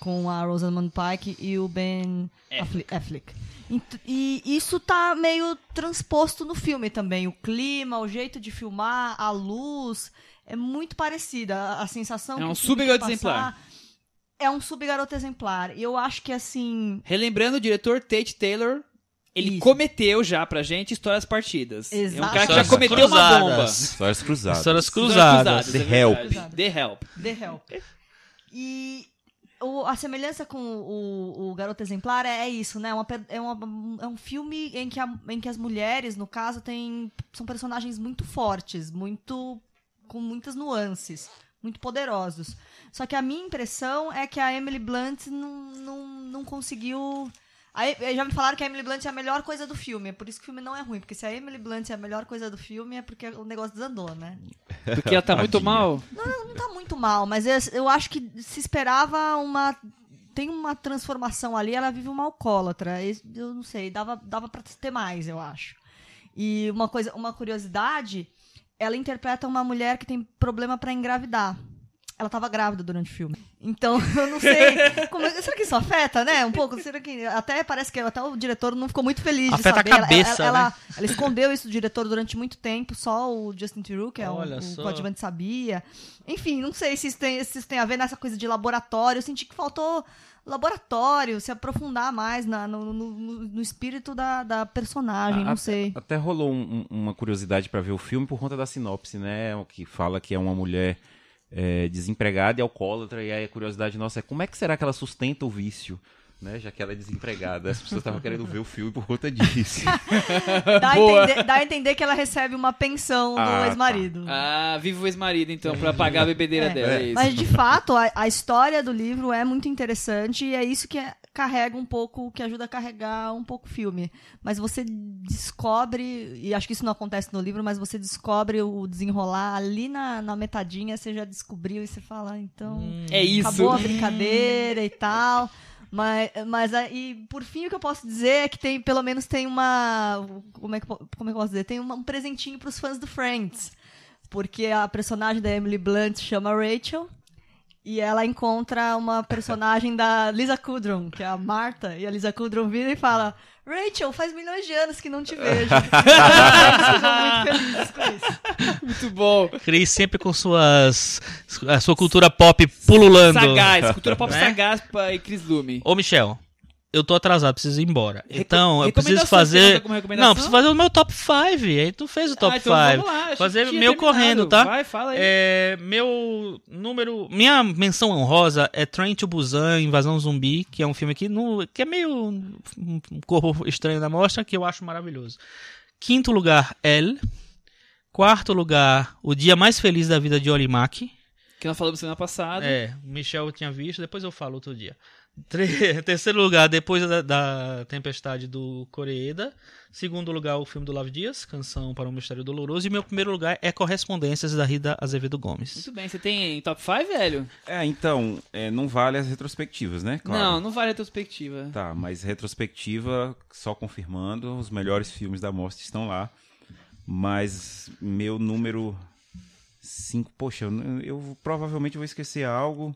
com a Rosamund Pike e o Ben Affle- Affleck. Ent- E isso tá meio transposto no filme também. O clima, o jeito de filmar, a luz é muito parecida. A, sensação É um sub-garoto exemplar. É um sub-garoto exemplar. E eu acho que assim. Relembrando, o diretor Tate Taylor, ele Isso. cometeu já pra gente histórias partidas. É um Exato. cara que já cometeu uma bomba. cruzadas. Histórias cruzadas. Histórias cruzadas. é The verdade. Help. The Help. The Help. E o- a semelhança com o, o Garoto Exemplar é, é isso, né? Uma é, uma- é um filme em que, a- em que as mulheres, no caso, têm, são personagens muito fortes, muito com muitas nuances, muito poderosos. Só que a minha impressão é que a Emily Blunt não, não, não conseguiu. Aí, já me falaram que a Emily Blunt é a melhor coisa do filme, é por isso que o filme não é ruim, porque se a Emily Blunt é a melhor coisa do filme é porque o negócio desandou, né? Porque ela tá muito mal. não tá muito mal, mas eu, eu acho que se esperava uma. Tem uma transformação ali, ela vive uma alcoólatra. e Eu não sei, dava, dava pra ter mais, eu acho. E uma coisa, uma curiosidade, ela interpreta uma mulher que tem problema pra engravidar. Ela tava grávida durante o filme. Então, eu não sei. como- será que isso afeta, né? Um pouco? Será que. Até parece que até o diretor não ficou muito feliz Afeta a de saber. Ela- cabeça, ela, ela, né? ela escondeu isso do diretor durante muito tempo, só o Justin Theroux, que é o, Olha o coadjuvante sabia. Enfim, não sei se isso, tem, se isso tem a ver nessa coisa de laboratório. Eu senti que faltou laboratório, se aprofundar mais na- no, no- no- espírito da, da personagem, não Até- sei. Até rolou um- um- uma curiosidade pra ver o filme por conta da sinopse, né? O Que fala que é uma mulher é, desempregada e alcoólatra. E aí a curiosidade nossa é como é que será que ela sustenta o vício? Né, já que ela é desempregada, as pessoas estavam querendo ver o filme por conta disso. Dá entender, dá a entender que ela recebe uma pensão do Ah, tá. ex-marido. Ah, vive o ex-marido, então, pra pagar a bebedeira É. dela. É isso. Mas de fato, a, a história do livro é muito interessante e é isso que é- carrega um pouco, que ajuda a carregar um pouco o filme. Mas você descobre, e acho que isso não acontece no livro, mas você descobre o desenrolar ali na, na metadinha, você já descobriu e você fala, ah, então. É isso. Acabou a brincadeira e tal. Mas, mas aí, por fim, o que eu posso dizer é que tem, pelo menos tem uma. Como é que, como é que eu posso dizer? Tem uma- um presentinho pros fãs do Friends. Porque a personagem da Emily Blunt chama Rachel. E ela encontra uma personagem da Lisa Kudrow, que é a Marta. E a Lisa Kudrow vira e fala: Rachel, faz milhões de anos que não te vejo. Muito felizes com isso. Muito bom. Cris sempre com suas. a sua cultura pop pululando. Sagaz, cultura pop Né? sagaz e Chris Lume. Ô, Michel, eu tô atrasado, preciso ir embora. Reco- Então, eu preciso fazer. Não, preciso fazer o meu top 5. Aí tu fez o top ah, 5. então vamos lá. achei fazer meu terminado. correndo, tá? Vai, fala aí. É, meu número. Minha menção honrosa é Train to Busan Invasão Zumbi, que é um filme que, no, que é meio um corpo estranho da mostra, que eu acho maravilhoso. Quinto lugar, El. Quarto lugar, O Dia Mais Feliz da Vida de Oli Mack. Que nós falamos semana passada. É, o Michel tinha visto, depois eu falo outro dia. Tre- Terceiro lugar, depois da, da Tempestade do Coreeda. Segundo lugar, o filme do Lavo Dias, Canção para um Mistério Doloroso. E meu primeiro lugar é Correspondências da Rida Azevedo Gomes. Muito bem, você tem top 5, velho? É, então, é, não vale as retrospectivas, né? Claro. Não, não vale a retrospectiva. Tá, mas retrospectiva, só confirmando, os melhores filmes da mostra estão lá. Mas meu número 5, poxa, eu, eu provavelmente vou esquecer algo.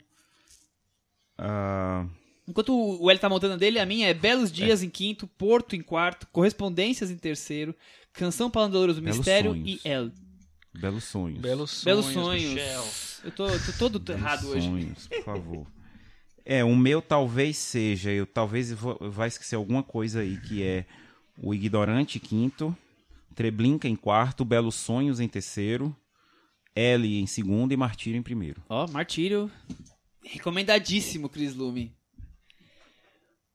Ah, Enquanto o L tá montando a dele, a minha é Belos Dias em quinto, Porto em quarto, Correspondências em terceiro, Canção para Doloroso Belos Mistério Sonhos. e El. Belos Sonhos. Belos sonhos. Belos Sonhos. Michel. Eu tô, tô todo Belos errado hoje. Sonhos, por favor. É, o meu talvez seja, eu talvez vou, vai esquecer alguma coisa aí, que é o Ignorante quinto, Treblinka em quarto, Belos Sonhos em terceiro, L em segundo e Martírio em primeiro. Ó, Martírio. Recomendadíssimo, Chris Lume.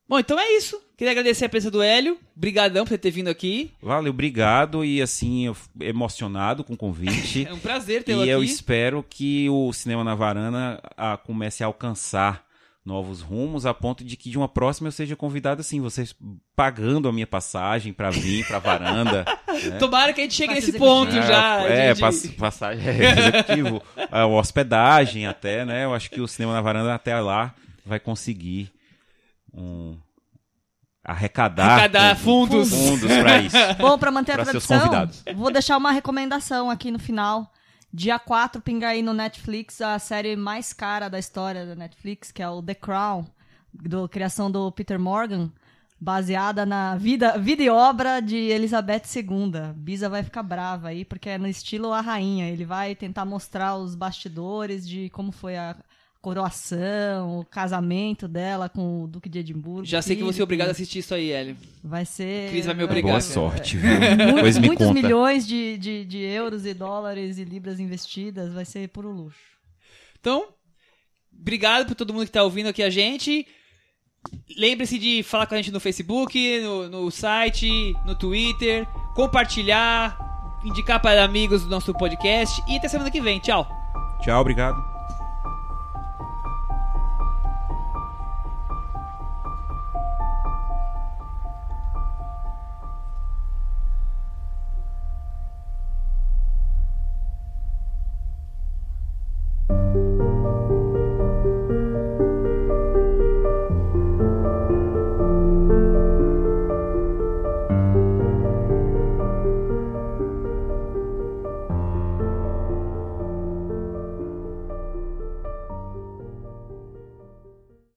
Bom, então é isso. Queria agradecer a presença do Hélio. Brigadão por você ter vindo aqui. Valeu, obrigado. E assim, emocionado com o convite. É um prazer tê-lo e aqui. eu espero que o Cinema na Varanda ah, comece a alcançar novos rumos, a ponto de que de uma próxima eu seja convidado assim, vocês pagando a minha passagem pra vir pra varanda. né? Tomara que a gente chegue Passe nesse ponto executivo. já. É, de- pass- passagem é, executivo, a hospedagem até, né? Eu acho que o Cinema na Varanda até lá vai conseguir um arrecadar, Arrecadar fundos. fundos para isso. Bom, pra manter a tradição, vou deixar uma recomendação aqui no final. Dia 4 pinga aí no Netflix a série mais cara da história da Netflix, que é o The Crown, do criação do Peter Morgan, baseada na vida, vida e obra de Elizabeth II. Bisa vai ficar brava aí, porque é no estilo A Rainha. Ele vai tentar mostrar os bastidores de como foi a coroação, o casamento dela com o Duque de Edimburgo. Já sei que você é obrigado a assistir isso aí, Hélio. Vai ser. Cris vai me obrigar. Boa sorte, viu? Muitos, me muitos conta. milhões de, de, de euros e dólares e libras investidas, vai ser puro luxo. Então, obrigado por todo mundo que tá ouvindo aqui a gente. Lembre-se de falar com a gente no Facebook, no, no site, no Twitter, compartilhar, indicar para amigos do nosso podcast e até semana que vem. Tchau. Tchau, obrigado.